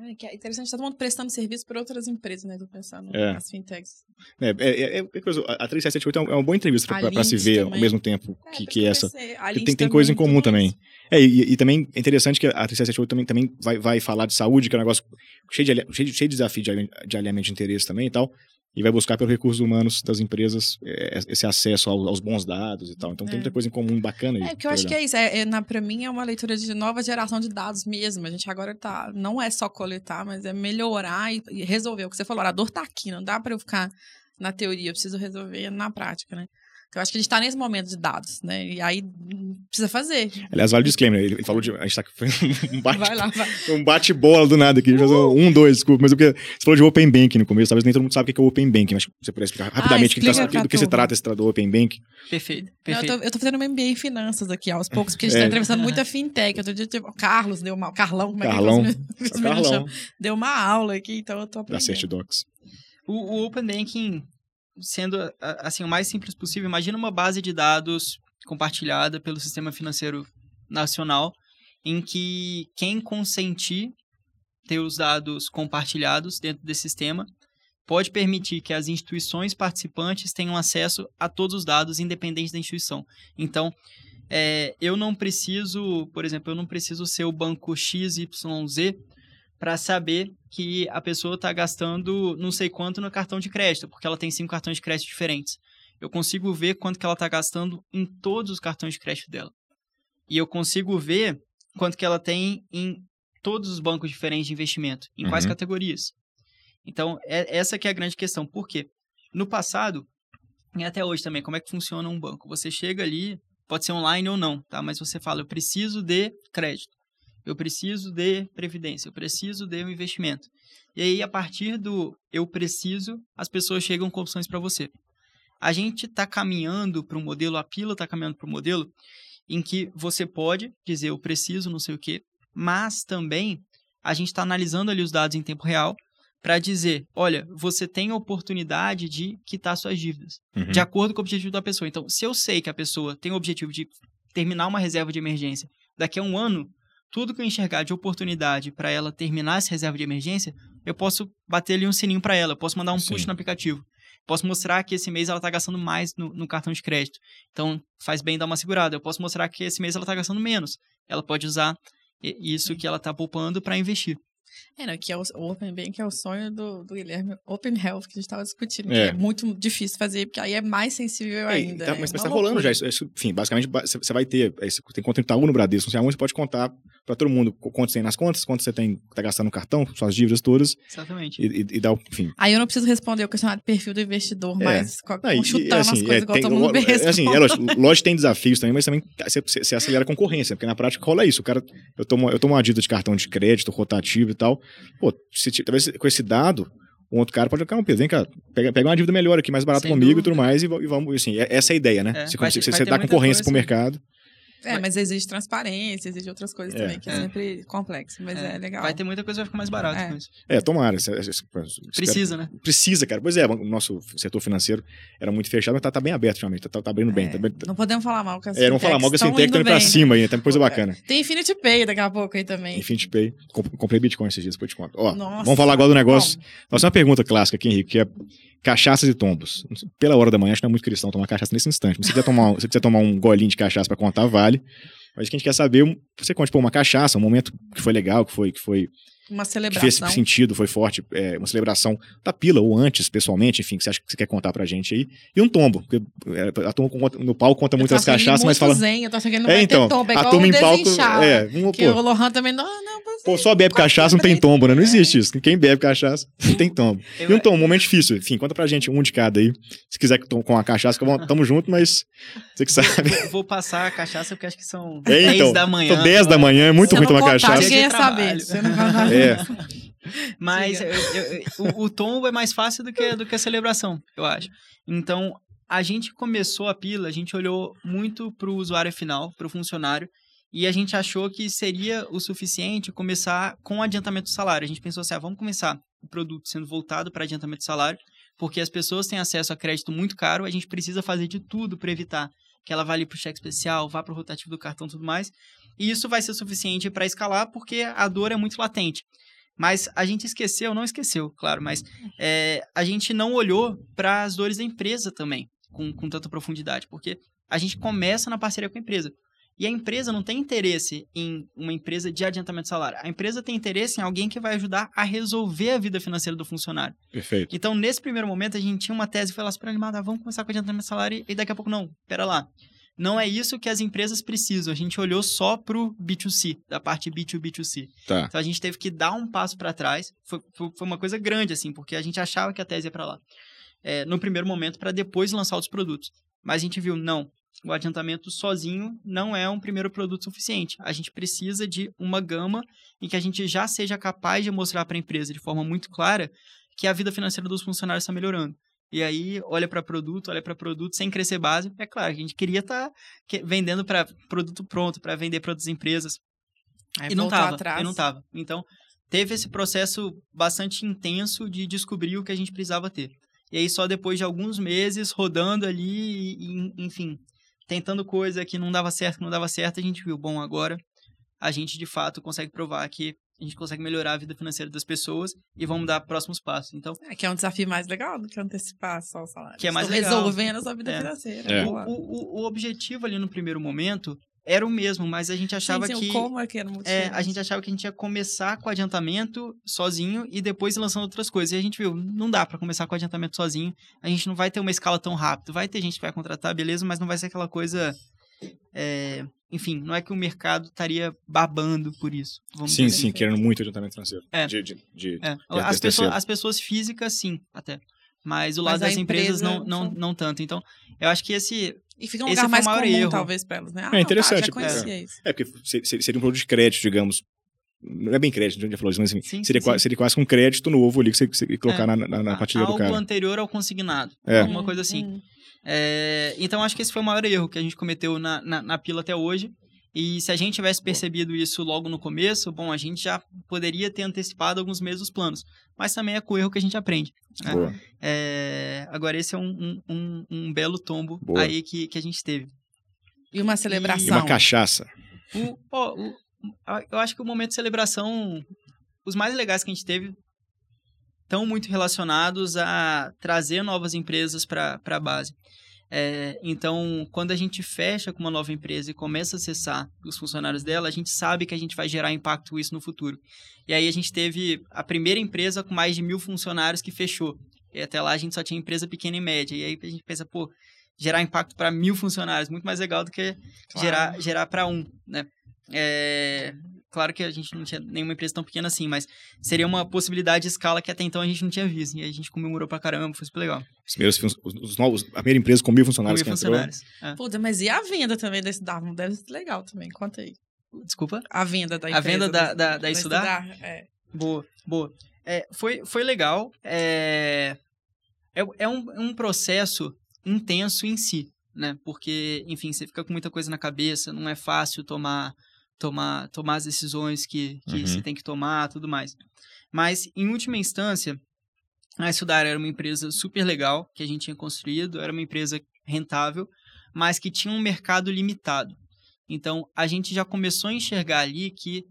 É, que é interessante, tá todo mundo prestando serviço para outras empresas, né? Tô pensando é. nas fintechs. É, é, é, coisa, a 3778 é, uma, é uma boa entrevista para se ver também. ao mesmo tempo é, que, que essa. Tem, tem coisa em comum também. É, e, e, também é interessante que a 3778 também, também vai, vai falar de saúde, que é um negócio cheio de, cheio de, cheio de desafio de, de alinhamento de interesse também e tal e vai buscar pelos recursos humanos das empresas é, esse acesso aos bons dados e tal. Então tem muita é. coisa em comum bacana aí. É, que eu acho que é isso. É, é, na, pra mim é uma leitura de nova geração de dados mesmo. A gente agora tá. Não é só coletar, mas é melhorar e, e resolver. O que você falou, a dor tá aqui, não dá para eu ficar na teoria, eu preciso resolver na prática, né? Eu acho que a gente está nesse momento de dados, né? E aí precisa fazer. Aliás, vale o disclaimer. Ele falou de. A gente tá. (laughs) Um bate, vai lá, vai. Um bate-bola do nada aqui. Uh! Um, dois, desculpa. Mas o que. Você falou de Open Banking no começo. Talvez nem todo mundo sabe o que é o Open Banking. Mas você puder explicar rapidamente ah, explica que tá, do que se trata esse do Open Banking. Perfeito. perfeito. Não, eu, tô, eu tô fazendo um MBA em finanças aqui aos (laughs) poucos, porque a gente é. tá entrevistando muita fintech. Outro dia, tipo, Carlos deu uma. Carlão, como é Carlão. que é? Carlão. (laughs) Deu uma aula aqui, então eu tô aprendendo. Da Certidocs. O, o Open Banking sendo assim o mais simples possível, imagina uma base de dados compartilhada pelo sistema financeiro nacional, em que quem consentir ter os dados compartilhados dentro desse sistema pode permitir que as instituições participantes tenham acesso a todos os dados, independente da instituição. Então, é, eu não preciso, por exemplo, eu não preciso ser o banco XYZ para saber que a pessoa está gastando não sei quanto no cartão de crédito, porque ela tem cinco cartões de crédito diferentes. Eu consigo ver quanto que ela está gastando em todos os cartões de crédito dela. E eu consigo ver quanto que ela tem em todos os bancos diferentes de investimento, em uhum. quais categorias. Então, é, essa que é a grande questão. Por quê? No passado, e até hoje também, como é que funciona um banco? Você chega ali, pode ser online ou não, tá? Mas você fala, eu preciso de crédito eu preciso de previdência, eu preciso de um investimento. E aí, a partir do eu preciso, as pessoas chegam com opções para você. A gente está caminhando para um modelo, a pila está caminhando para um modelo em que você pode dizer eu preciso, não sei o quê, mas também a gente está analisando ali os dados em tempo real para dizer, olha, você tem a oportunidade de quitar suas dívidas, uhum. de acordo com o objetivo da pessoa. Então, se eu sei que a pessoa tem o objetivo de terminar uma reserva de emergência daqui a um ano, tudo que eu enxergar de oportunidade para ela terminar essa reserva de emergência, eu posso bater ali um sininho para ela, eu posso mandar um Sim. push no aplicativo. Posso mostrar que esse mês ela está gastando mais no, no, cartão de crédito. Então, faz bem dar uma segurada. Eu posso mostrar que esse mês ela está gastando menos. Ela pode usar isso que ela está poupando para investir. É, não, que é o, Open Bank é o sonho do, do Guilherme Open Health, que a gente estava discutindo, é. que é muito difícil fazer, porque aí é mais sensível é, ainda. Tá, mas está rolando já. Isso, isso, enfim, basicamente, você vai ter. Você tem conta em Itaú no Bradesco, não sei aonde, você pode contar para todo mundo quanto você tem nas contas, quanto você tem, tá gastando no cartão, suas dívidas todas. Exatamente. E, e, e dá o. Enfim. Aí eu não preciso responder o questionário de perfil do investidor, é. mas não, chutando assim, as coisas é, igual tem, todo mundo é, é, assim, é lógico, lógico tem desafios também, mas também você, você acelera a concorrência, porque na prática rola isso. O cara, eu tomo, eu tomo uma dívida de cartão de crédito, rotativo e tal. Pô, se, talvez com esse dado, um outro cara pode ficar um peso. Vem cá, pega, pega uma dívida melhor aqui, mais barato Sem comigo dúvida. e tudo mais, e, e vamos, assim, é, essa é a ideia, né? É, você, vai, você, vai você dá concorrência pro mercado. É, mas exige transparência, exige outras coisas é. também, que é, é, sempre complexo, mas é. é. legal. Vai ter muita coisa que vai ficar mais barato é. com isso. É, tomara. Precisa, né? Precisa, cara. Pois é, o nosso setor financeiro era muito fechado, mas tá, tá bem aberto ultimamente, tá, tá abrindo bem, tá é, bem. Não podemos falar mal com a É, não falar mal com a Fintech, tá indo pra cima aí, tem coisa (laughs) bacana. Tem Infinity Pay daqui a pouco aí também. Infinity Pay. Comprei Bitcoin esses dias, depois te conto. Ó, Nossa, vamos falar agora do negócio. Nossa, uma pergunta clássica aqui, Henrique, que é cachaças e tombos. Pela hora da manhã, acho que não é muito cristão tomar cachaça nesse instante. Mas se quiser tomar, se quiser tomar um golinho de cachaça para contar, vale. Mas o que a gente quer saber, você conte, pô, uma cachaça, um momento que foi legal, que foi, que foi uma celebração. Que fez sentido, foi forte, é, uma celebração da pila, ou antes, pessoalmente, enfim, que você acha que você quer contar pra gente aí. E um tombo, porque é, a turma no palco conta muitas cachaças, mas fala. Zen, eu tô achando que não é, vai então, ter tombo, é a turma em palco. É, um, que pô, o Lohan também não, não Pô, só bebe cachaça, não tem tombo, né? Não existe isso. Quem bebe cachaça, não tem tombo. (laughs) E um tombo, um momento difícil. Enfim, conta pra gente um de cada aí. Se quiser com a cachaça, tamo junto, mas você que sabe. Vou, vou passar a cachaça porque acho que são é, então, 10 da manhã. São 10 da manhã, é muito ruim tomar cachaça. Ninguém ia saber. Você não vai (laughs) É. (laughs) Mas eu, eu, o, o tombo é mais fácil do que, do que a celebração, eu acho. Então, a gente começou a pila, a gente olhou muito para o usuário final, para o funcionário, e a gente achou que seria o suficiente começar com adiantamento do salário. A gente pensou assim, ah, vamos começar o produto sendo voltado para adiantamento de salário, porque as pessoas têm acesso a crédito muito caro, a gente precisa fazer de tudo para evitar que ela vá ali para o cheque especial, vá para o rotativo do cartão e tudo mais. E isso vai ser suficiente para escalar, porque a dor é muito latente. Mas a gente esqueceu, não esqueceu, claro, mas é, a gente não olhou para as dores da empresa também, com, com tanta profundidade, porque a gente começa na parceria com a empresa. E a empresa não tem interesse em uma empresa de adiantamento de salário. A empresa tem interesse em alguém que vai ajudar a resolver a vida financeira do funcionário. Perfeito. Então, nesse primeiro momento, a gente tinha uma tese que foi lá super animada, ah, vamos começar com adiantamento de salário e daqui a pouco não, pera lá. Não é isso que as empresas precisam. A gente olhou só para o B2C, da parte B2B2C. Tá. Então a gente teve que dar um passo para trás. Foi, foi, uma coisa grande, assim, porque a gente achava que a tese ia para lá. É, no primeiro momento, para depois lançar outros produtos. Mas a gente viu, não, o adiantamento sozinho não é um primeiro produto suficiente. A gente precisa de uma gama em que a gente já seja capaz de mostrar para a empresa de forma muito clara que a vida financeira dos funcionários está melhorando. E aí olha para produto, olha para produto sem crescer base. É claro, a gente queria estar tá vendendo para produto pronto, para vender para outras empresas. Aí e não estava. E não tava. Então, teve esse processo bastante intenso de descobrir o que a gente precisava ter. E aí só depois de alguns meses rodando ali, e, enfim, tentando coisa que não dava certo, que não dava certo, a gente viu, bom, agora a gente de fato consegue provar que a gente consegue melhorar a vida financeira das pessoas e vamos dar próximos passos. Então, é que é um desafio mais legal do que antecipar só o salário. Que é mais Estou legal. resolvendo a sua vida é. financeira. É. O, o, o, objetivo ali no primeiro momento era o mesmo, mas a gente achava sim, sim, que como é que era muito é, a gente achava que a gente ia começar com o adiantamento sozinho e depois lançando outras coisas. E a gente viu, não dá para começar com o adiantamento sozinho. A gente não vai ter uma escala tão rápida. Vai ter gente que vai contratar, beleza, mas não vai ser aquela coisa é, enfim, não é que o mercado estaria babando por isso. sim, sim, assim. querendo muito adiantamento financeiro. É. De, de, de, é. As, pessoas, as pessoas físicas, sim, até. Mas o lado Mas das empresas não, não, não tanto. Então, eu acho que esse. E fica um lugar mais comum, erro. talvez, para elas, né? Ah, é interessante. Não, tá, é. é, porque seria um produto de crédito, digamos. Não é bem crédito, a gente já falou isso, mas assim, sim, seria, sim. Quase, seria quase um crédito novo ali que você, que você colocar é. na, na, na partilha do cara. Algo anterior ao consignado. É. Alguma coisa assim. Hum. É, então, acho que esse foi o maior erro que a gente cometeu na, na, na pila até hoje. E se a gente tivesse percebido isso logo no começo, bom, a gente já poderia ter antecipado alguns meses dos planos. Mas também é com o erro que a gente aprende. Né? É, agora, esse é um, um, um belo tombo Boa. aí que, que a gente teve. E uma celebração. E uma cachaça. O, o, eu acho que o momento de celebração, os mais legais que a gente teve estão muito relacionados a trazer novas empresas para a base. É, então, quando a gente fecha com uma nova empresa e começa a acessar os funcionários dela, a gente sabe que a gente vai gerar impacto isso no futuro. E aí a gente teve a primeira empresa com mais de mil funcionários que fechou. E até lá a gente só tinha empresa pequena e média. E aí a gente pensa, pô, gerar impacto para mil funcionários, muito mais legal do que claro. gerar, gerar para um, né? É, claro que a gente não tinha nenhuma empresa tão pequena assim, mas seria uma possibilidade de escala que até então a gente não tinha visto. E a gente comemorou pra caramba, foi super legal. Os primeiros, os novos, a primeira empresa com mil funcionários com mil que funcionários. É. Puta, mas e a venda também desse Darwin? Deve ser legal também, conta aí. Desculpa? A venda da empresa. A venda da, da, da, Estudar? estudar? É. Boa, boa. É, foi, foi legal. É, é, é um, um processo intenso em si, né? Porque, enfim, você fica com muita coisa na cabeça, não é fácil tomar tomar, tomar as decisões que, que uhum. você tem que tomar, tudo mais. Mas, em última instância, a Estudar era uma empresa super legal que a gente tinha construído, era uma empresa rentável, mas que tinha um mercado limitado. Então, a gente já começou a enxergar ali que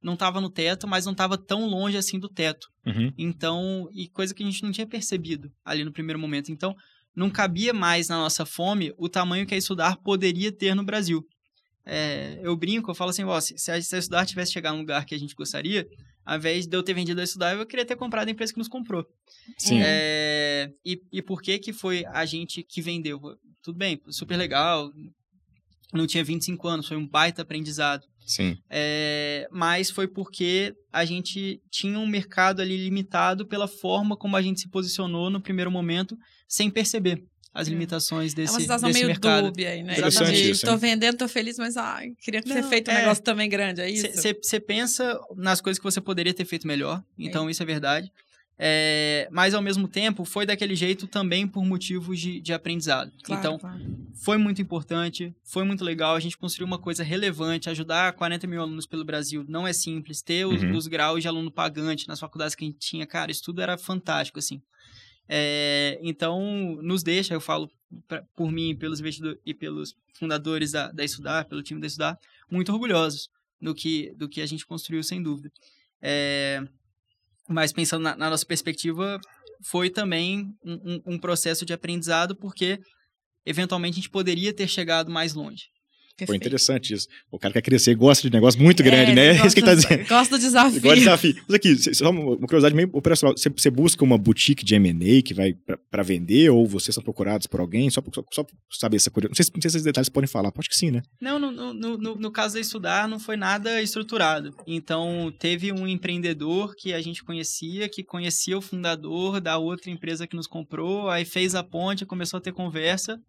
não estava no teto, mas não estava tão longe assim do teto. Uhum. Então, e coisa que a gente não tinha percebido ali no primeiro momento. Então, não cabia mais na nossa fome o tamanho que a Estudar poderia ter no Brasil. É, eu brinco, eu falo assim, ó, se, se a Estudar tivesse chegado no lugar que a gente gostaria, ao invés de eu ter vendido a Estudar, eu queria ter comprado a empresa que nos comprou. Sim. É, e, e por que que foi a gente que vendeu? Tudo bem, super legal, não tinha 25 anos, foi um baita aprendizado. Sim. É, mas foi porque a gente tinha um mercado ali limitado pela forma como a gente se posicionou no primeiro momento, sem perceber as é. limitações desse, é uma situação desse meio mercado. dúbia aí, né? Isso, Tô vendendo, tô feliz, mas ah, queria ter Não, feito um é, negócio também grande, é isso? Você pensa nas coisas que você poderia ter feito melhor, então é. isso é verdade. É, mas ao mesmo tempo foi daquele jeito também por motivos de, de aprendizado. Claro, então claro. foi muito importante, foi muito legal. A gente construiu uma coisa relevante, ajudar 40 mil alunos pelo Brasil não é simples. Ter os, Uhum. os graus de aluno pagante nas faculdades que a gente tinha, cara, isso tudo era fantástico assim. É, então nos deixa, eu falo pra, por mim, pelos investidores e pelos fundadores da, da Estudar, pelo time da Estudar, muito orgulhosos do que do que a gente construiu sem dúvida. É, mas pensando na, na, nossa perspectiva, foi também um, um, um, processo de aprendizado, porque eventualmente a gente poderia ter chegado mais longe. Foi interessante isso. O cara quer crescer, gosta de negócio muito grande, é, né? É (laughs) isso que ele tá dizendo. Gosta do desafio. Gosta do desafio. Mas aqui, só uma curiosidade meio operacional. Você, você busca uma boutique de M&A que vai para vender ou vocês são procurados por alguém? Só, só, só saber essa curiosidade. Não sei, não sei se esses detalhes podem falar. Acho que sim, né? Não, no, no, no, no caso de estudar, não foi nada estruturado. Então, teve um empreendedor que a gente conhecia, que conhecia o fundador da outra empresa que nos comprou, aí fez a ponte, começou a ter conversa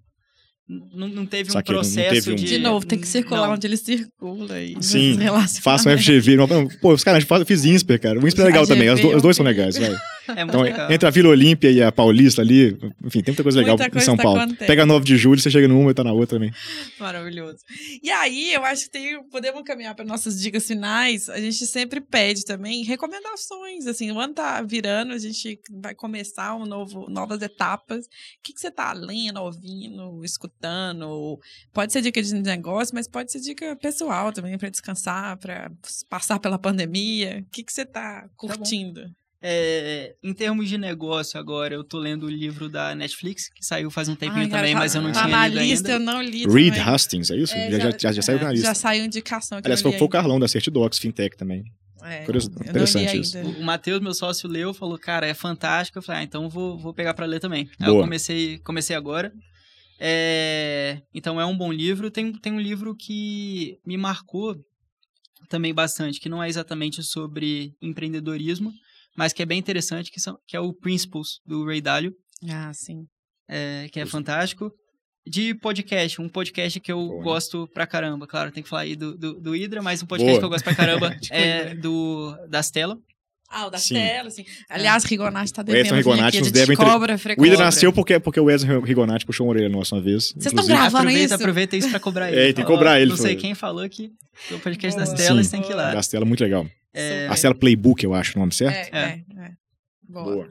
não, não teve um Saquei, processo teve um- de... De novo, tem que circular Não. onde ele circula e Sim. Faça um FGV. Pô, os caras, eu fiz INSPER, cara. O INSPER é legal também. Os, do- os dois são legais, vai. É muito Então, legal. entre a Vila Olímpia e a Paulista ali, enfim, tem muita coisa legal Muita em coisa São tá Paulo. acontecendo. Pega 9 de julho, você chega numa e tá na outra também. Maravilhoso. E aí, eu acho que tem, podemos caminhar para nossas dicas finais. A gente sempre pede também recomendações. Assim, o ano tá virando, a gente vai começar um novo, novas etapas. O que, que você tá lendo, ouvindo, escutando? Pode ser dica de negócio, mas pode ser dica pessoal também, para descansar, para passar pela pandemia. O que, que você tá curtindo? É, em termos de negócio agora, eu tô lendo o livro da Netflix, que saiu faz um tempinho Ai, também, tá- mas eu não tá tinha na lido lista, ainda. eu não li Reed também. Hastings, é isso? É, já, já, já, já saiu é, na lista. Já saiu indicação. Aliás, foi, o Carlão da Certidocs Fintech também. É, Curioso- interessante isso. O, o Matheus, meu sócio, leu, falou, cara, é fantástico. Eu falei, ah, então vou, vou pegar pra ler também. Aí eu Boa. comecei, comecei agora. É, então é um bom livro. Tem, tem um livro que me marcou também bastante, que não é exatamente sobre empreendedorismo, mas que é bem interessante, que, são, que é o Principles, do Ray Dalio, Ah, sim. é, que é Pois é. fantástico. De podcast, um podcast que eu Boa, né? gosto pra caramba. Claro, tem que falar aí do, do, do Hydra, mas um podcast Boa. que eu gosto pra caramba (laughs) é Hydra. do das Stella. Ah, o da Sim. tela, sim. Aliás, Rigonati tá devendo vir Rigonati aqui, a nos gente deve entre- cobra O frequência. Ida nasceu porque, porque o Wesley Rigonati puxou uma orelha nossa uma vez. Vocês estão gravando aproveita, isso? aproveita isso pra cobrar ele. É, tem que cobrar ele, Não sei quem falou que o podcast das telas Sim. tem que ir lá. Da Stella, muito legal. É, A Stella Playbook, eu acho o nome certo. É, é, é. Boa. Boa.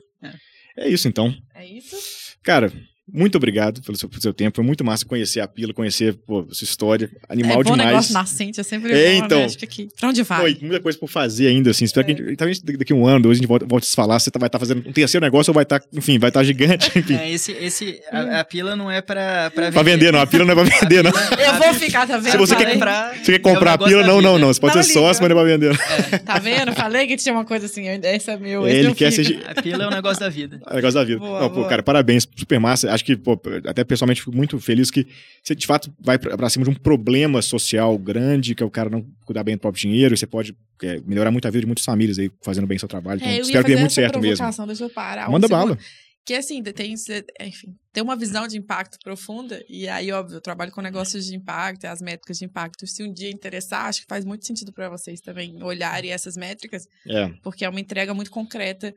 É isso então. É isso? Cara, muito obrigado pelo seu, pelo seu tempo. Foi muito massa conhecer a Pila, conhecer pô, sua história. Animal é bom demais. negócio nascente, é sempre É, bom, então. né? Acho que aqui. Pra onde vai? E muita coisa por fazer ainda, assim. Espero que a gente, talvez daqui a um ano, dois, a gente volta, volta a se falar. Você tá- vai estar fazendo um terceiro negócio ou vai estar, enfim, vai estar gigante. (laughs) Enfim. É, esse, esse, a, a pila não é pra, pra vender. Pra vender, não. A pila não é pra vender, não. Eu vou ficar, tá vendo? Se você quer comprar, Você quer comprar é a o negócio pila? Não, não, não. Você pode Não ser liga. sócio, mas não é pra vender. Tá vendo? Falei que tinha uma coisa assim. Esse é meu, esse Ele quer ser. A pila é o negócio da vida. É o negócio da vida. Boa, não, pô, cara, parabéns, super massa. Acho que, pô, até pessoalmente fico muito feliz que você de fato vai pra, pra cima de um problema social grande, que é o cara não cuidar bem do próprio dinheiro, e você pode é, melhorar muito a vida de muitas famílias aí fazendo bem seu trabalho. Então, É, eu ia espero que dê muito certo mesmo. provocação, deixa eu parar. um Manda segundo. bala. Que assim, tem, enfim, tem uma visão de impacto profunda, e aí, óbvio, eu trabalho com negócios de impacto, as métricas de impacto. Se um dia interessar, acho que faz muito sentido para vocês também olharem essas métricas, É. porque é uma entrega muito concreta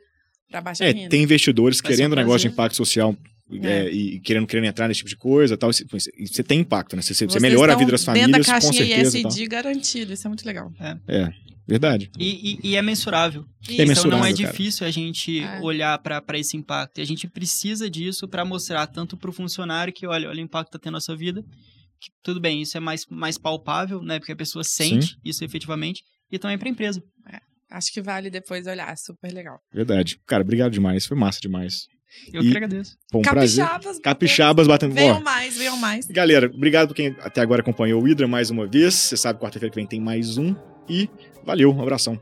para baixa É, renda. tem investidores ser querendo um negócio de impacto social é, É. e querendo, querendo entrar nesse tipo de coisa tal. e Você, você tem impacto, né? Você, você melhora a vida das famílias, da com certeza. tal. ISD garantido, isso é muito legal. É, verdade. E, e- e é mensurável. Isso. então não é mensurável, cara. difícil a gente É. olhar para esse impacto. E a gente precisa disso para mostrar tanto para o funcionário que, olha, olha o impacto que está tendo na sua vida. Que, tudo bem, isso é mais, mais palpável, né? Porque a pessoa sente isso efetivamente. E também para a empresa. Acho que vale depois olhar, é super legal. Verdade. Cara, obrigado demais. Foi massa demais. Eu E- que agradeço. Foi um prazer. Capixabas. Capixabas batendo. Venham mais, venham mais. Galera, obrigado por quem até agora acompanhou o Hydra mais uma vez. Você sabe, quarta-feira que vem tem mais um. E valeu, um abração.